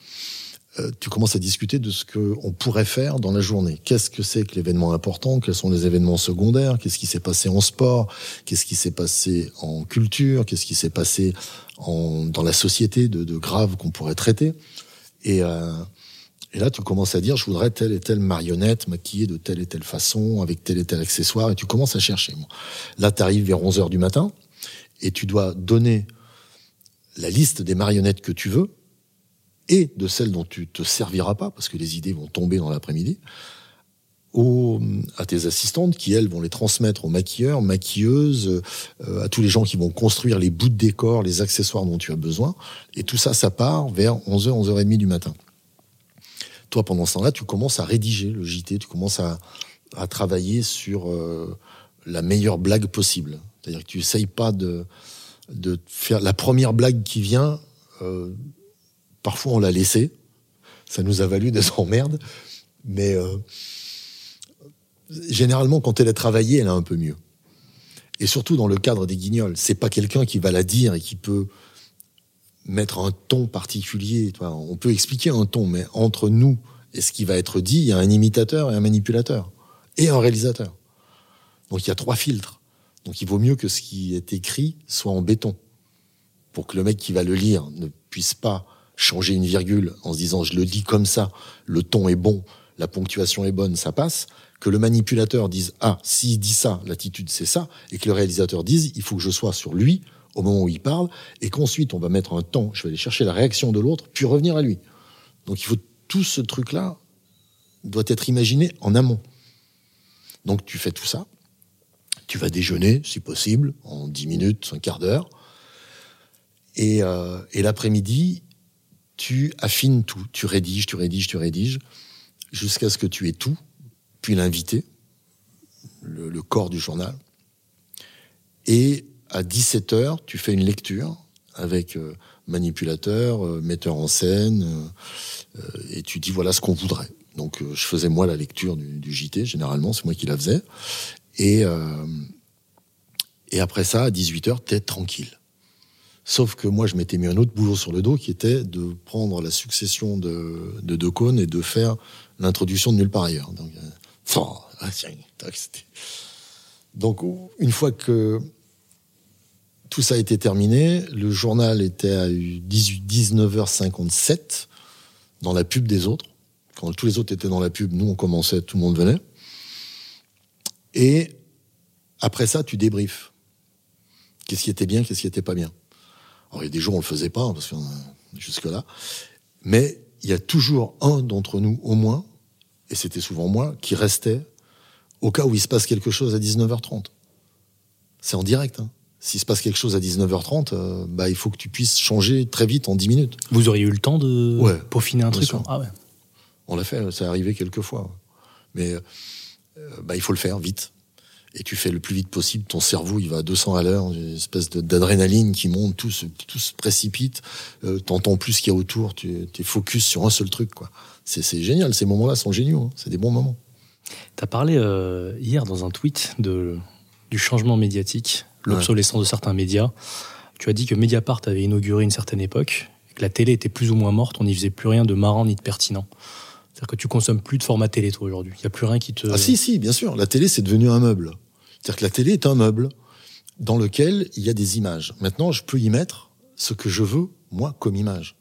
Euh, tu commences à discuter de ce qu'on pourrait faire dans la journée. Qu'est-ce que c'est que l'événement important? Quels sont les événements secondaires? Qu'est-ce qui s'est passé en sport? Qu'est-ce qui s'est passé en culture? Qu'est-ce qui s'est passé en, dans la société de, de grave qu'on pourrait traiter? Et, euh, et là, tu commences à dire, je voudrais telle et telle marionnette maquillée de telle et telle façon, avec tel et tel accessoire, et tu commences à chercher. Là, tu arrives vers 11 heures du matin, et tu dois donner la liste des marionnettes que tu veux, et de celles dont tu te serviras pas, parce que les idées vont tomber dans l'après-midi, à tes assistantes qui, elles, vont les transmettre aux maquilleurs, maquilleuses, euh, à tous les gens qui vont construire les bouts de décor, les accessoires dont tu as besoin. Et tout ça, ça part vers 11h, 11h30 du matin. Toi, pendant ce temps-là, tu commences à rédiger le JT, tu commences à, à travailler sur euh, la meilleure blague possible. C'est-à-dire que tu essayes pas de, de faire la première blague qui vient. Euh, parfois, on l'a laissée. Ça nous a valu des [laughs] emmerdes. Mais euh, généralement, quand elle est travaillée, elle a un peu mieux. Et surtout dans le cadre des guignols, c'est pas quelqu'un qui va la dire et qui peut mettre un ton particulier. On peut expliquer un ton, mais entre nous et ce qui va être dit, il y a un imitateur et un manipulateur et un réalisateur. Donc il y a trois filtres. Donc il vaut mieux que ce qui est écrit soit en béton pour que le mec qui va le lire ne puisse pas changer une virgule en se disant je le dis comme ça, le ton est bon, la ponctuation est bonne, ça passe, que le manipulateur dise ah s'il dit ça, l'attitude c'est ça, et que le réalisateur dise il faut que je sois sur lui au moment où il parle, et qu'ensuite on va mettre un temps, je vais aller chercher la réaction de l'autre, puis revenir à lui. Donc il faut tout ce truc-là doit être imaginé en amont. Donc tu fais tout ça, tu vas déjeuner si possible en 10 minutes, un quart d'heure, et, euh, et l'après-midi tu affines tout, tu rédiges, tu rédiges, tu rédiges, jusqu'à ce que tu aies tout, puis l'invité, le, corps du journal. Et à 17 heures, tu fais une lecture avec euh, manipulateur, euh, metteur en scène, euh, et tu dis voilà ce qu'on voudrait. Donc je faisais moi la lecture du, JT, généralement, c'est moi qui la faisais. Et, après ça, à 18 heures, t'es tranquille. Sauf que moi, je m'étais mis un autre boulot sur le dos qui était de prendre la succession de, de cônes et de faire l'introduction de nulle part ailleurs. Euh, [laughs] ah, donc, une fois que tout ça a été terminé, le journal était à 19h57 dans la pub des autres. Quand tous les autres étaient dans la pub, nous on commençait, tout le monde venait. Et après ça, tu débriefes. Qu'est-ce qui était bien, qu'est-ce qui était pas bien. Alors, il y a des jours, on le faisait pas, parce qu'on jusque-là. Mais il y a toujours un d'entre nous, au moins, et c'était souvent moi, qui restait au cas où il se passe quelque chose à 19h30. C'est en direct. Hein. S'il se passe quelque chose à 19h30, euh, bah, il faut que tu puisses changer très vite en 10 minutes. Vous auriez eu le temps de ouais, peaufiner un truc hein? Ah ouais. On l'a fait, ça arrivé quelques fois. Mais euh, bah, il faut le faire vite et tu fais le plus vite possible, ton cerveau il va à 200 à l'heure, une espèce d'adrénaline qui monte, tout se, tout se précipite, euh, t'entends plus ce qu'il y a autour, tu es focus sur un seul truc. quoi. C'est génial, ces moments-là sont géniaux, hein. c'est des bons moments. Tu as parlé euh, hier dans un tweet de, du changement médiatique, l'obsolescence de certains médias. Tu as dit que Mediapart avait inauguré une certaine époque, que la télé était plus ou moins morte, on n'y faisait plus rien de marrant ni de pertinent. C'est-à-dire que tu consommes plus de format télé, toi, aujourd'hui. Il n'y a plus rien qui te. Ah, si, si, bien sûr. La télé, c'est devenu un meuble. C'est-à-dire que la télé est un meuble dans lequel il y a des images. Maintenant, je peux y mettre ce que je veux, moi, comme image.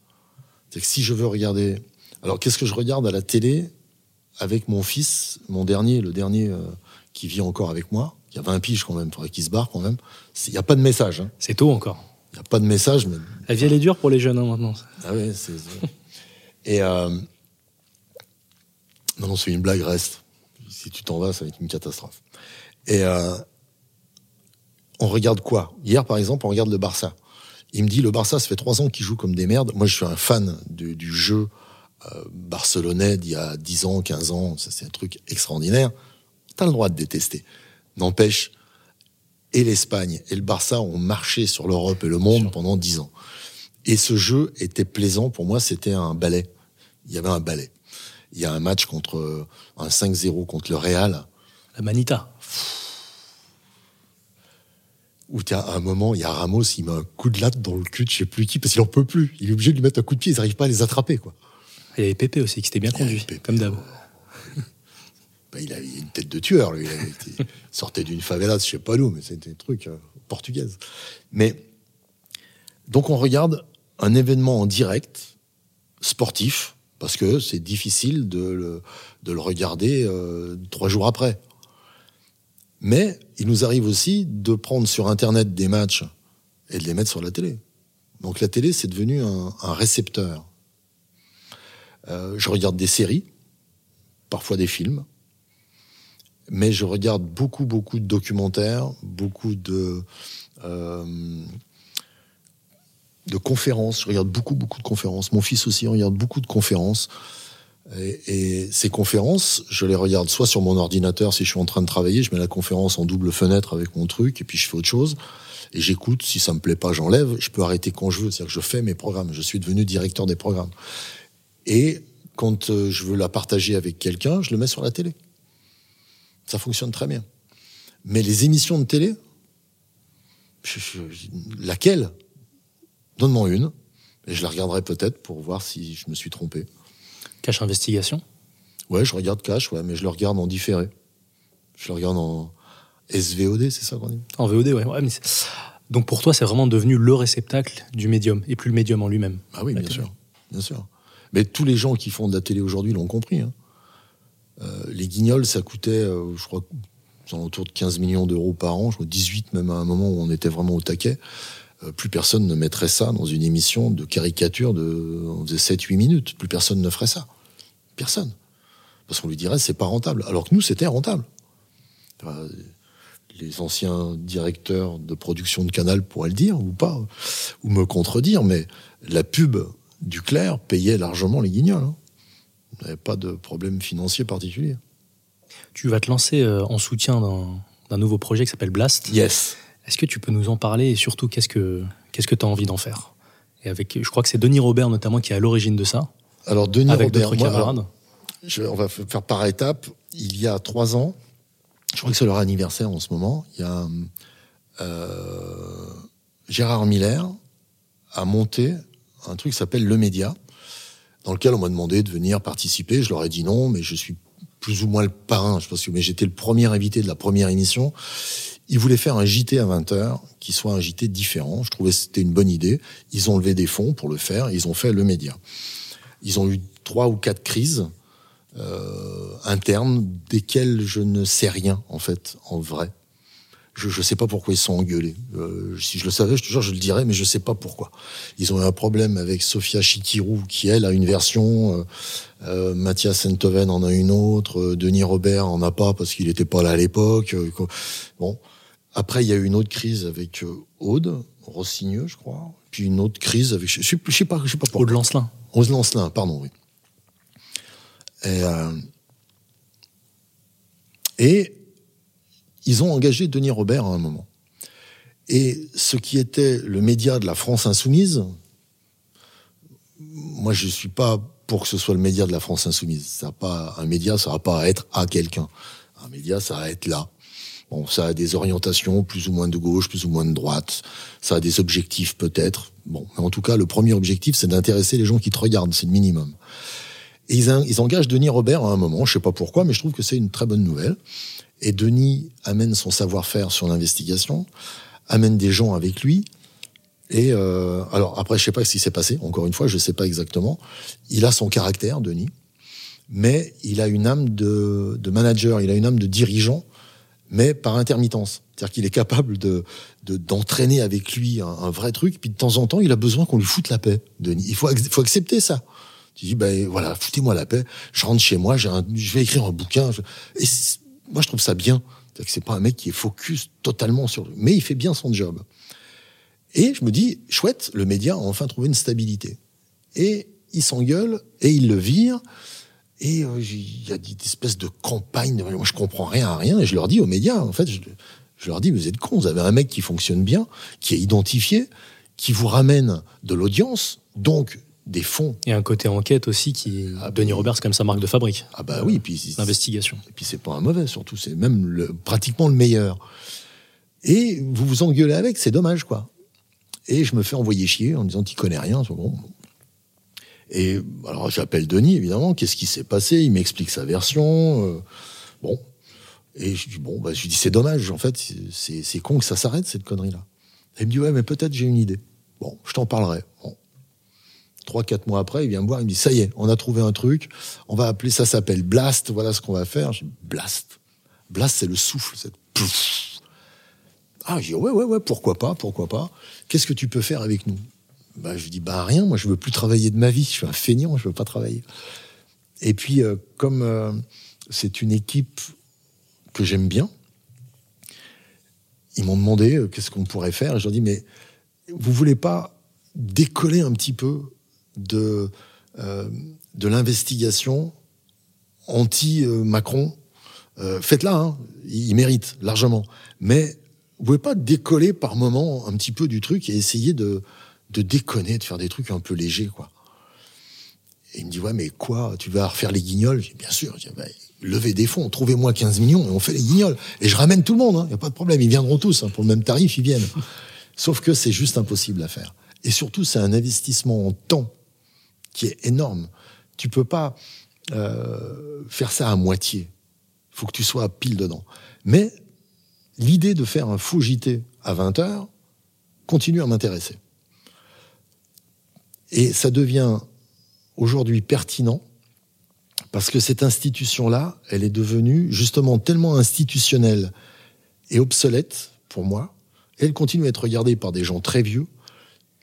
C'est que si je veux regarder. Alors, qu'est-ce que je regarde à la télé avec mon fils, mon dernier, le dernier euh, qui vit encore avec moi? Il y a 20 piges quand même, il faudrait qu'il se barre quand même. Il n'y a pas de message. Hein. C'est tôt encore. Il n'y a pas de message. Mais... La vie, elle est dure pour les jeunes hein, maintenant. Ah oui, c'est. Et. Euh, non, non, c'est une blague, reste. Si tu t'en vas, ça va être une catastrophe. Et euh, on regarde quoi? Hier, par exemple, on regarde le Barça. Il me dit, le Barça, ça fait trois ans qu'il joue comme des merdes. Moi, je suis un fan du, du jeu euh, barcelonais d'il y a 10 ans, 15 ans. Ça, c'est un truc extraordinaire. T'as le droit de détester. N'empêche, et l'Espagne et le Barça ont marché sur l'Europe et le monde pendant 10 ans. Et ce jeu était plaisant pour moi, c'était un ballet. Il y avait un ballet. Il y a un match contre un 5-0 contre le Real. La Manita. Où à un moment, il y a Ramos, il met un coup de latte dans le cul de je sais plus qui, parce qu'il en peut plus. Il est obligé de lui mettre un coup de pied, ils n'arrivent pas à les attraper, quoi. Il y avait Pépé aussi, qui s'était bien conduit, comme d'hab. [laughs] Ben, il avait une tête de tueur, lui. Il, sortait d'une favela, je sais pas d'où, mais c'était un truc euh, portugaise. Mais, donc on regarde un événement en direct, sportif, parce que c'est difficile de le, de le regarder euh, trois jours après. Mais il nous arrive aussi de prendre sur Internet des matchs et de les mettre sur la télé. Donc la télé, c'est devenu un, un récepteur. Euh, je regarde des séries, parfois des films, mais je regarde beaucoup, beaucoup de documentaires, beaucoup de, euh, de conférences. Je regarde beaucoup, beaucoup de conférences. Mon fils aussi regarde beaucoup de conférences. Et, et, ces conférences, je les regarde soit sur mon ordinateur si je suis en train de travailler, je mets la conférence en double fenêtre avec mon truc et puis je fais autre chose. Et j'écoute, si ça me plaît pas, j'enlève. Je peux arrêter quand je veux, c'est-à-dire que je fais mes programmes. Je suis devenu directeur des programmes. Et quand euh, je veux la partager avec quelqu'un, je le mets sur la télé. Ça fonctionne très bien. Mais les émissions de télé, je, je, laquelle? Donne-moi une, et je la regarderai peut-être pour voir si je me suis trompé. Cache Investigation? Ouais, je regarde Cache, ouais, mais je le regarde en différé. Je le regarde en SVOD, c'est ça qu'on dit? En VOD, ouais. ouais mais Donc pour toi, c'est vraiment devenu le réceptacle du médium, et plus le médium en lui-même. Ah oui, bien télé. sûr, bien sûr. Mais tous les gens qui font de la télé aujourd'hui l'ont compris. Hein. Euh, les guignols, ça coûtait, euh, je crois, autour de 15 millions d'euros par an, je crois 18 même à un moment où on était vraiment au taquet. Euh, plus personne ne mettrait ça dans une émission de caricature de, on faisait 7-8 minutes. Plus personne ne ferait ça. Personne. Parce qu'on lui dirait c'est pas rentable. Alors que nous, c'était rentable. Les anciens directeurs de production de Canal pourraient le dire ou pas, ou me contredire, mais la pub du Clair payait largement les guignols. Hein. On n'avait pas de problème financier particulier. Tu vas te lancer euh, en soutien d'un nouveau projet qui s'appelle Blast. Yes. Est-ce que tu peux nous en parler et surtout qu'est-ce que qu'est-ce que tu as envie d'en faire? Et avec, je crois que c'est Denis Robert notamment qui est à l'origine de ça. Alors Denis avec Robert, d'autres camarades. Je, on va faire par étapes. Il y a trois ans, je crois que c'est leur anniversaire en ce moment. Il y a euh, Gérard Miller a monté un truc qui s'appelle Le Média, dans lequel on m'a demandé de venir participer. Je leur ai dit non, mais je suis plus ou moins le parrain. Je pense que mais j'étais le premier invité de la première émission. Ils voulaient faire un JT à 20h qui soit un JT différent. Je trouvais que c'était une bonne idée. Ils ont levé des fonds pour le faire. Ils ont fait le média. Ils ont eu trois ou quatre crises euh, internes desquelles je ne sais rien en fait, en vrai. Je ne sais pas pourquoi ils sont engueulés. Euh, si je le savais, je te je le dirais, mais je sais pas pourquoi. Ils ont eu un problème avec Sofia Chikirou, qui elle a une version, euh, euh, Mathias Sentoven en a une autre, euh, Denis Robert en a pas parce qu'il n'était pas là à l'époque. Euh, bon, après il y a eu une autre crise avec euh, Aude Rossigneux, je crois. Puis une autre crise avec, je, je sais pas, je sais pas pourquoi. Aude Lancelin. Aude Lancelin, pardon, oui. Et, et ils ont engagé Denis Robert à un moment. Et ce qui était le média de la France insoumise, moi je suis pas pour que ce soit le média de la France insoumise. Ça pas un média, ça va pas à être à quelqu'un. Un média, ça va être là. Bon, ça a des orientations plus ou moins de gauche, plus ou moins de droite. Ça a des objectifs peut-être. Bon, mais en tout cas, le premier objectif, c'est d'intéresser les gens qui te regardent, c'est le minimum. Et ils, ils engagent Denis Robert à un moment, je sais pas pourquoi, mais je trouve que c'est une très bonne nouvelle. Et Denis amène son savoir-faire sur l'investigation, amène des gens avec lui. Et euh, alors après, je sais pas ce qui s'est passé. Encore une fois, je sais pas exactement. Il a son caractère, Denis, mais il a une âme de, de manager, il a une âme de dirigeant, mais par intermittence. C'est-à-dire qu'il est capable de d'entraîner avec lui un, vrai truc. Puis de temps en temps, il a besoin qu'on lui foute la paix. Denis, il faut, accepter ça. Tu dis, ben voilà, foutez-moi la paix. Je rentre chez moi, un, je vais écrire un bouquin. Et moi, je trouve ça bien. C'est que c'est pas un mec qui est focus totalement sur mais il fait bien son job. Et je me dis, chouette, le média a enfin trouvé une stabilité. Et il s'engueule et il le vire. Et euh, il y a des espèces de campagnes. Moi, je comprends rien à rien. Et je leur dis aux médias, en fait, je, je leur dis, vous êtes cons. Vous avez un mec qui fonctionne bien, qui est identifié, qui vous ramène de l'audience, donc des fonds. Et un côté enquête aussi qui ah, Denis Roberts comme sa marque de fabrique. Ah bah oui, puis l'investigation. Et puis c'est pas un mauvais surtout, c'est même le, pratiquement le meilleur. Et vous vous engueulez avec, c'est dommage quoi. Et je me fais envoyer chier en disant tu connais rien. Bon. Et alors j'appelle Denis évidemment, qu'est-ce qui s'est passé? Il m'explique sa version. Euh, bon. Et je dis bon bah je dis c'est dommage en fait, c'est con que ça s'arrête cette connerie là. il me dit ouais mais peut-être j'ai une idée. Bon, je t'en parlerai. Bon, Trois, quatre mois après, il vient me voir, il me dit, ça y est, on a trouvé un truc, on va appeler, ça s'appelle Blast, voilà ce qu'on va faire. Je dis, Blast. Blast, c'est le souffle, c'est Ah, je dis, ouais, ouais, ouais, pourquoi pas, pourquoi pas. Qu'est-ce que tu peux faire avec nous? Bah, je dis, bah, rien, moi, je veux plus travailler de ma vie, je suis un feignant, je veux pas travailler. Et puis, euh, comme euh, c'est une équipe que j'aime bien, ils m'ont demandé euh, qu'est-ce qu'on pourrait faire, et je leur dis, mais vous voulez pas décoller un petit peu de, de l'investigation anti-Macron? Faites-la, hein, il mérite largement. Mais vous pouvez pas décoller par moment un petit peu du truc et essayer de, de déconner, de faire des trucs un peu légers, quoi. Et il me dit, ouais, mais quoi, tu vas refaire les guignols? Bien sûr. Je dis, bah, levez des fonds, trouvez-moi 15 millions et on fait les guignols. Et je ramène tout le monde, il hein, n'y a pas de problème, ils viendront tous, hein, pour le même tarif, ils viennent. [laughs] Sauf que c'est juste impossible à faire. Et surtout, c'est un investissement en temps qui est énorme. Tu peux pas euh, faire ça à moitié. Il faut que tu sois pile dedans. Mais l'idée de faire un faux JT à 20 heures continue à m'intéresser. Et ça devient aujourd'hui pertinent parce que cette institution-là, elle est devenue justement tellement institutionnelle et obsolète pour moi. elle continue à être regardée par des gens très vieux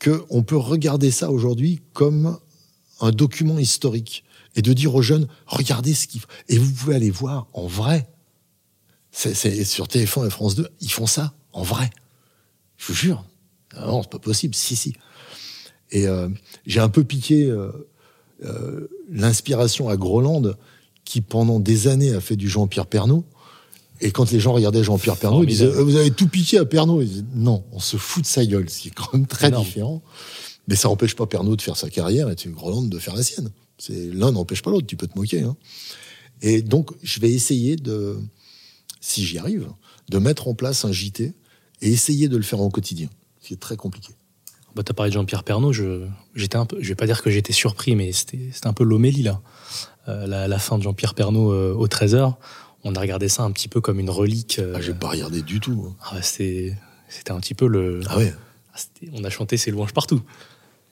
qu'on peut regarder ça aujourd'hui comme un document historique et de dire aux jeunes, regardez ce qu'ils font. Et vous pouvez aller voir en vrai. C'est sur TF1 et France 2, ils font ça en vrai. Je vous jure. Non, c'est pas possible. Si, si. Et euh, j'ai un peu piqué euh, euh, l'inspiration à Groland, qui pendant des années a fait du Jean-Pierre Pernaud. Et quand les gens regardaient Jean-Pierre Pernaud, ils disaient Vous avez tout piqué à Pernaud ils disaient, Non, on se fout de sa gueule. C'est quand même très différent. Mais ça n'empêche pas Pernod de faire sa carrière et Groland de faire la sienne. C'est l'un n'empêche pas l'autre. Tu peux te moquer. Hein. Et donc, je vais essayer de, si j'y arrive, de mettre en place un JT et essayer de le faire en quotidien. C'est très compliqué. Bah, tu as parlé de Jean-Pierre Pernaud. Je, j'étais un peu, je vais pas dire que j'étais surpris, mais c'était, c'était un peu l'homélie là. Euh, la, la, fin de Jean-Pierre Pernaud euh, au 13h. On a regardé ça un petit peu comme une relique. Euh... Ah, j'ai pas regardé du tout. Hein. Ah, c'était, c'était un petit peu le. Ah ouais. Ah, on a chanté ses louanges partout.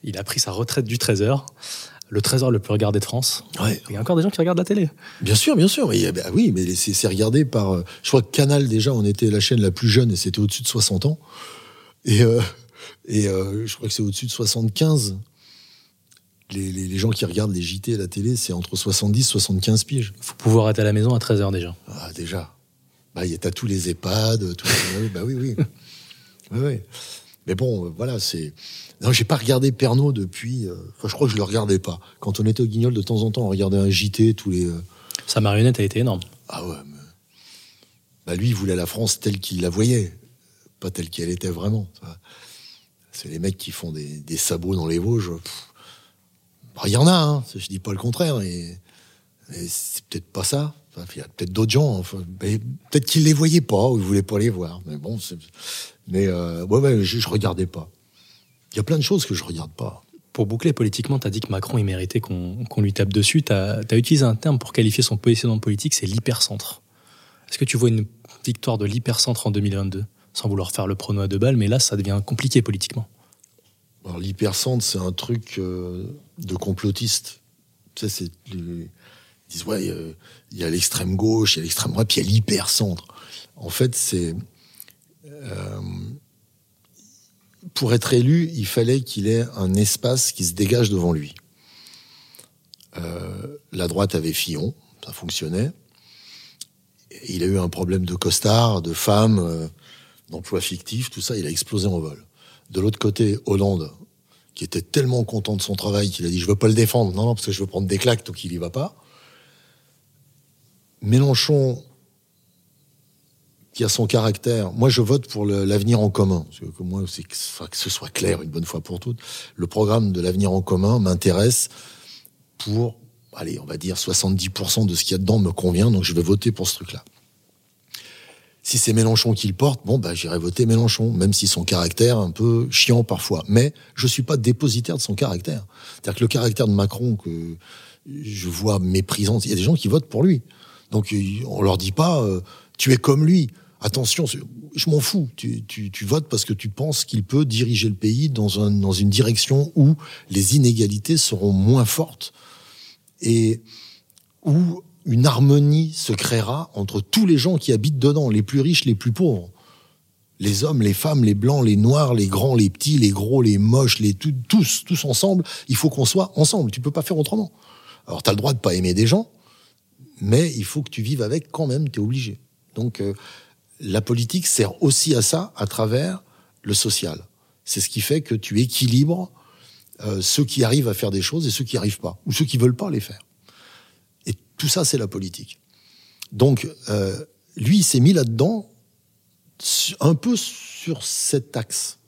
Il a pris sa retraite du Trésor. Le Trésor le plus regardé de France. Il y a encore des gens qui regardent la télé. Bien sûr, bien sûr. Mais, bah oui, mais c'est regardé par. Euh, je crois que Canal, déjà, on était la chaîne la plus jeune et c'était au-dessus de 60 ans. Et, et euh, je crois que c'est au-dessus de 75. Les, les, gens qui regardent les JT à la télé, c'est entre 70 et 75 piges. Il faut pouvoir être à la maison à 13h déjà. Ah, déjà. Bah, il y a tous les EHPAD, les... bah oui, oui. [laughs] oui, oui. Mais bon, voilà, c'est. Non, j'ai pas regardé Pernod depuis. Euh, enfin, je crois que je le regardais pas. Quand on était au Guignol, de temps en temps, on regardait un JT tous les. Euh, Sa marionnette a été énorme. Ah ouais. Mais... Bah lui, il voulait la France telle qu'il la voyait, pas telle qu'elle était vraiment. C'est les mecs qui font des, sabots dans les Vosges. Bah, il y en a, hein. Je dis pas le contraire. Et, c'est peut-être pas ça. il y a peut-être d'autres gens. Peut-être qu'ils les voyaient pas ou ils voulaient pas les voir. Mais bon, mais euh, je, je regardais pas. Il y a plein de choses que je regarde pas. Pour boucler politiquement, tu as dit que Macron, il méritait qu'on lui tape dessus. Tu as, utilisé un terme pour qualifier son positionnement politique, c'est l'hypercentre. Est-ce que tu vois une victoire de l'hypercentre en 2022 Sans vouloir faire le prono à deux balles, mais là, ça devient compliqué politiquement. Alors, l'hypercentre, c'est un truc euh, de complotiste. Tu sais. Ils disent, ouais, il y a l'extrême gauche, il y a l'extrême droite, puis il y a l'hypercentre. En fait, c'est. Euh, pour être élu, il fallait qu'il ait un espace qui se dégage devant lui. Euh, la droite avait Fillon, ça fonctionnait. Il a eu un problème de costard, de femmes, euh, d'emploi fictif, tout ça, il a explosé en vol. De l'autre côté, Hollande, qui était tellement content de son travail qu'il a dit je veux pas le défendre, non, non, parce que je veux prendre des claques, donc il y va pas. Mélenchon qui a son caractère. Moi, je vote pour l'avenir en commun. que moi, c'est que, ce soit clair une bonne fois pour toutes. Le programme de l'avenir en commun m'intéresse pour, allez, on va dire 70% de ce qu'il y a dedans me convient, donc je vais voter pour ce truc-là. Si c'est Mélenchon qui le porte, bon, bah, j'irai voter Mélenchon, même si son caractère est un peu chiant parfois. Mais je suis pas dépositaire de son caractère. C'est-à-dire que le caractère de Macron que je vois méprisant, il y a des gens qui votent pour lui. Donc, on leur dit pas, euh, tu es comme lui. Attention, je m'en fous. Tu, tu, tu, votes parce que tu penses qu'il peut diriger le pays dans, un, dans une direction où les inégalités seront moins fortes et où une harmonie se créera entre tous les gens qui habitent dedans, les plus riches, les plus pauvres. Les hommes, les femmes, les blancs, les noirs, les grands, les petits, les gros, les moches, les tous, tous ensemble. Il faut qu'on soit ensemble. Tu peux pas faire autrement. Alors, tu as le droit de pas aimer des gens, mais il faut que tu vives avec quand même, tu es obligé. Donc, euh, la politique sert aussi à ça à travers le social. C'est ce qui fait que tu équilibres euh, ceux qui arrivent à faire des choses et ceux qui arrivent pas, ou ceux qui veulent pas les faire. Tout ça, c'est la politique. Donc, euh, lui, il s'est mis là-dedans, un peu sur cet axe.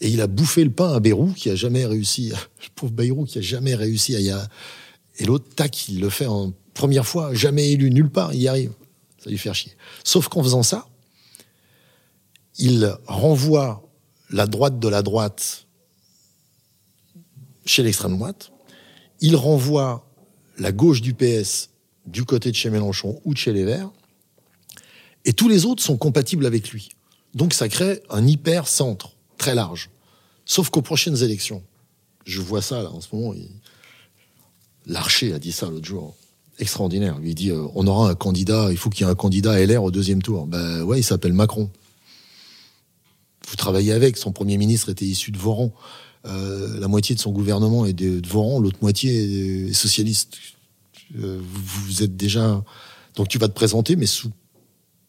Et il a bouffé le pain à Bérou, qui a jamais réussi, [laughs] le pauvre Bayrou, qui a jamais réussi à y. Et l'autre, tac, il le fait en première fois, jamais élu nulle part, il y arrive. Ça lui fait chier. Sauf qu'en faisant ça, il renvoie la droite de la droite chez l'extrême droite, il renvoie la gauche du PS du côté de chez Mélenchon ou de chez les Verts, et tous les autres sont compatibles avec lui. Donc ça crée un hyper centre très large. Sauf qu'aux prochaines élections, je vois ça là en ce moment, Larcher a dit ça l'autre jour, extraordinaire. Il dit euh, on aura un candidat, il faut qu'il y ait un candidat LR au deuxième tour. Ben ouais, il s'appelle Macron. Vous travaillez avec, son premier ministre était issu de Voran. Euh, la moitié de son gouvernement est de, l'autre moitié est socialiste. Euh, vous, êtes déjà donc tu vas te présenter, mais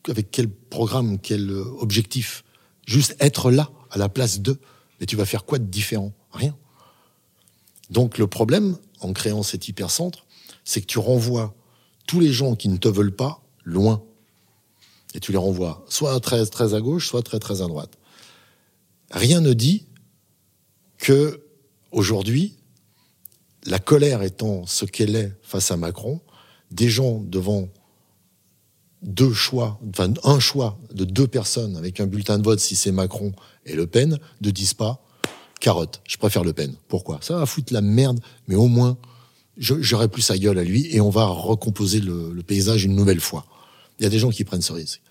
avec quel programme, quel objectif? Juste être là, à la place d'eux. Mais tu vas faire quoi de différent? Rien. Donc le problème, en créant cet hypercentre, c'est que tu renvoies tous les gens qui ne te veulent pas loin. Et tu les renvoies soit très, très à gauche, soit très, très à droite. Rien ne dit que aujourd'hui, la colère étant ce qu'elle est face à Macron, des gens devant deux choix, enfin un choix de deux personnes avec un bulletin de vote si c'est Macron et Le Pen, ne disent pas carotte, je préfère Le Pen. Pourquoi? Ça va foutre la merde, mais au moins j'aurai plus sa gueule à lui et on va recomposer le, paysage une nouvelle fois. Il y a des gens qui prennent ce risque.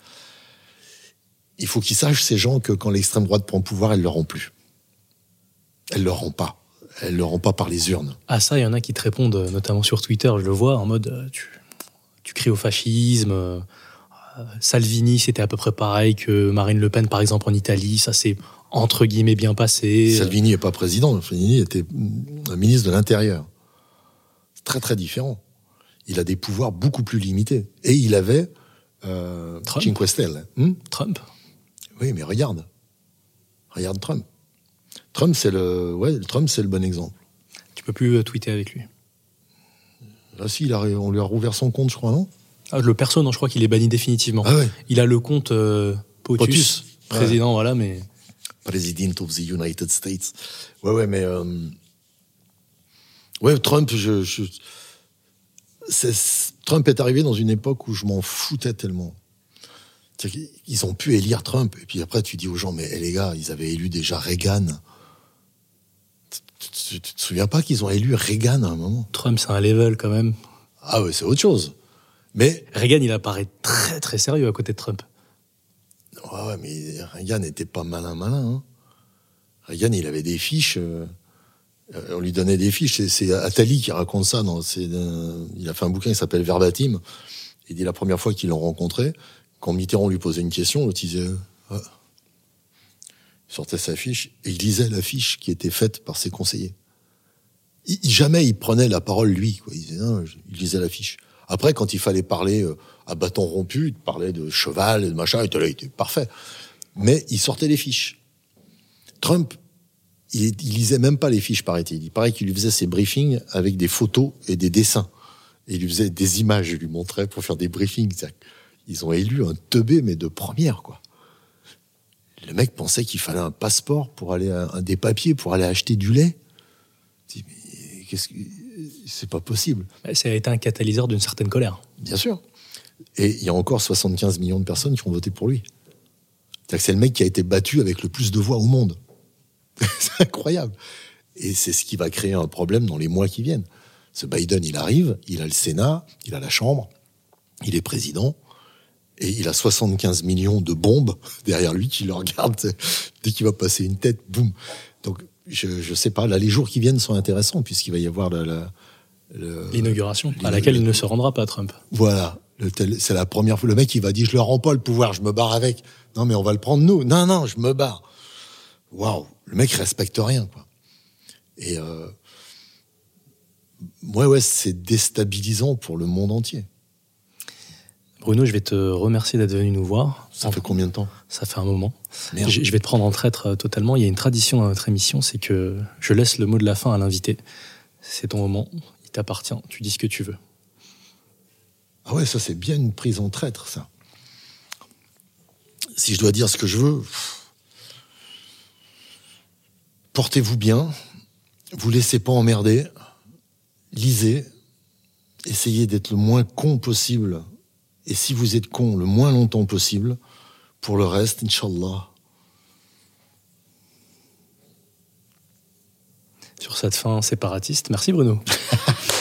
Il faut qu'ils sachent ces gens que quand l'extrême droite prend le pouvoir, elle ne le rend plus elle le rend pas. Elle le rend pas par les urnes. Ah ça, il y en a qui te répondent, euh, notamment sur Twitter, je le vois, en mode euh, tu, tu cries au fascisme. Euh, Salvini, c'était à peu près pareil que Marine Le Pen, par exemple, en Italie. Ça s'est entre guillemets bien passé. Salvini n'est pas président. Salvini était un ministre de l'Intérieur. C'est très très différent. Il a des pouvoirs beaucoup plus limités. Et il avait euh, Trump. Hmm Trump. Oui, mais regarde. Regarde Trump. Trump, c'est le, ouais, Trump, c'est le bon exemple. Tu peux plus euh, tweeter avec lui. Ah si, il a, on lui a rouvert son compte, je crois, non? Ah, Le perso, non, je crois qu'il est banni définitivement. Ah ouais. Il a le compte euh, POTUS, président, voilà, mais... President of the United States. Ouais, ouais, mais... Euh... Ouais, Trump, je... je... Trump est arrivé dans une époque où je m'en foutais tellement. Ils ont pu élire Trump. Et puis après, tu dis aux gens, mais eh, les gars, ils avaient élu déjà Reagan. Tu, te souviens pas qu'ils ont élu Reagan à un moment? Trump, c'est un level quand même. Ah ouais, c'est autre chose. Mais Reagan, il apparaît très très sérieux à côté de Trump. Ouais, mais Reagan n'était pas malin malin. Hein. Reagan, il avait des fiches. Euh, on lui donnait des fiches. C'est Attali qui raconte ça. Dans, euh, il a fait un bouquin qui s'appelle Verbatim. Il dit la première fois qu'ils l'ont rencontré, quand Mitterrand lui posait une question, l'autre disait. Euh, il sortait sa fiche et il lisait la fiche qui était faite par ses conseillers. Jamais il prenait la parole lui. Quoi. Il, non, il lisait la fiche. Après, quand il fallait parler euh, à bâton rompu, il parlait de cheval et de machin, il était là, il était parfait. Mais il sortait les fiches. Trump, il, il lisait même pas les fiches, paraît-il. Il paraît qu'il lui faisait ses briefings avec des photos et des dessins. Et il lui faisait des images, il lui montrait pour faire des briefings. Ils ont élu un teubé, mais de première, quoi. Le mec pensait qu'il fallait un passeport pour aller, un, des papiers pour aller acheter du lait. C'est pas possible. Ça a été un catalyseur d'une certaine colère. Bien sûr. Et il y a encore 75 millions de personnes qui ont voté pour lui. C'est le mec qui a été battu avec le plus de voix au monde. [laughs] c'est incroyable. Et c'est ce qui va créer un problème dans les mois qui viennent. Ce Biden, il arrive, il a le Sénat, il a la Chambre, il est président, et il a 75 millions de bombes [laughs] derrière lui qui le regardent dès qu'il va passer une tête, boum. Donc, je, ne sais pas, là, les jours qui viennent sont intéressants, puisqu'il va y avoir l'inauguration, à laquelle il ne se rendra pas, Trump. Voilà. C'est la première fois. Le mec, il va dire, je leur rends pas le pouvoir, je me barre avec. Non, mais on va le prendre nous. Non, non, je me barre. Waouh. Le mec respecte rien, quoi. Et, euh, ouais, ouais, c'est déstabilisant pour le monde entier. Bruno, je vais te remercier d'être venu nous voir. Ça fait combien de temps? Ça fait un moment. Je, vais te prendre en traître euh, totalement. Il y a une tradition dans notre émission, c'est que je laisse le mot de la fin à l'invité. C'est ton moment, il t'appartient, tu dis ce que tu veux. Ah ouais, ça c'est bien une prise en traître, ça. Si je dois dire ce que je veux, portez-vous bien, vous laissez pas emmerder, lisez, essayez d'être le moins con possible, et si vous êtes con, le moins longtemps possible. Pour le reste, Inch'Allah. Sur cette fin séparatiste, merci Bruno. [laughs]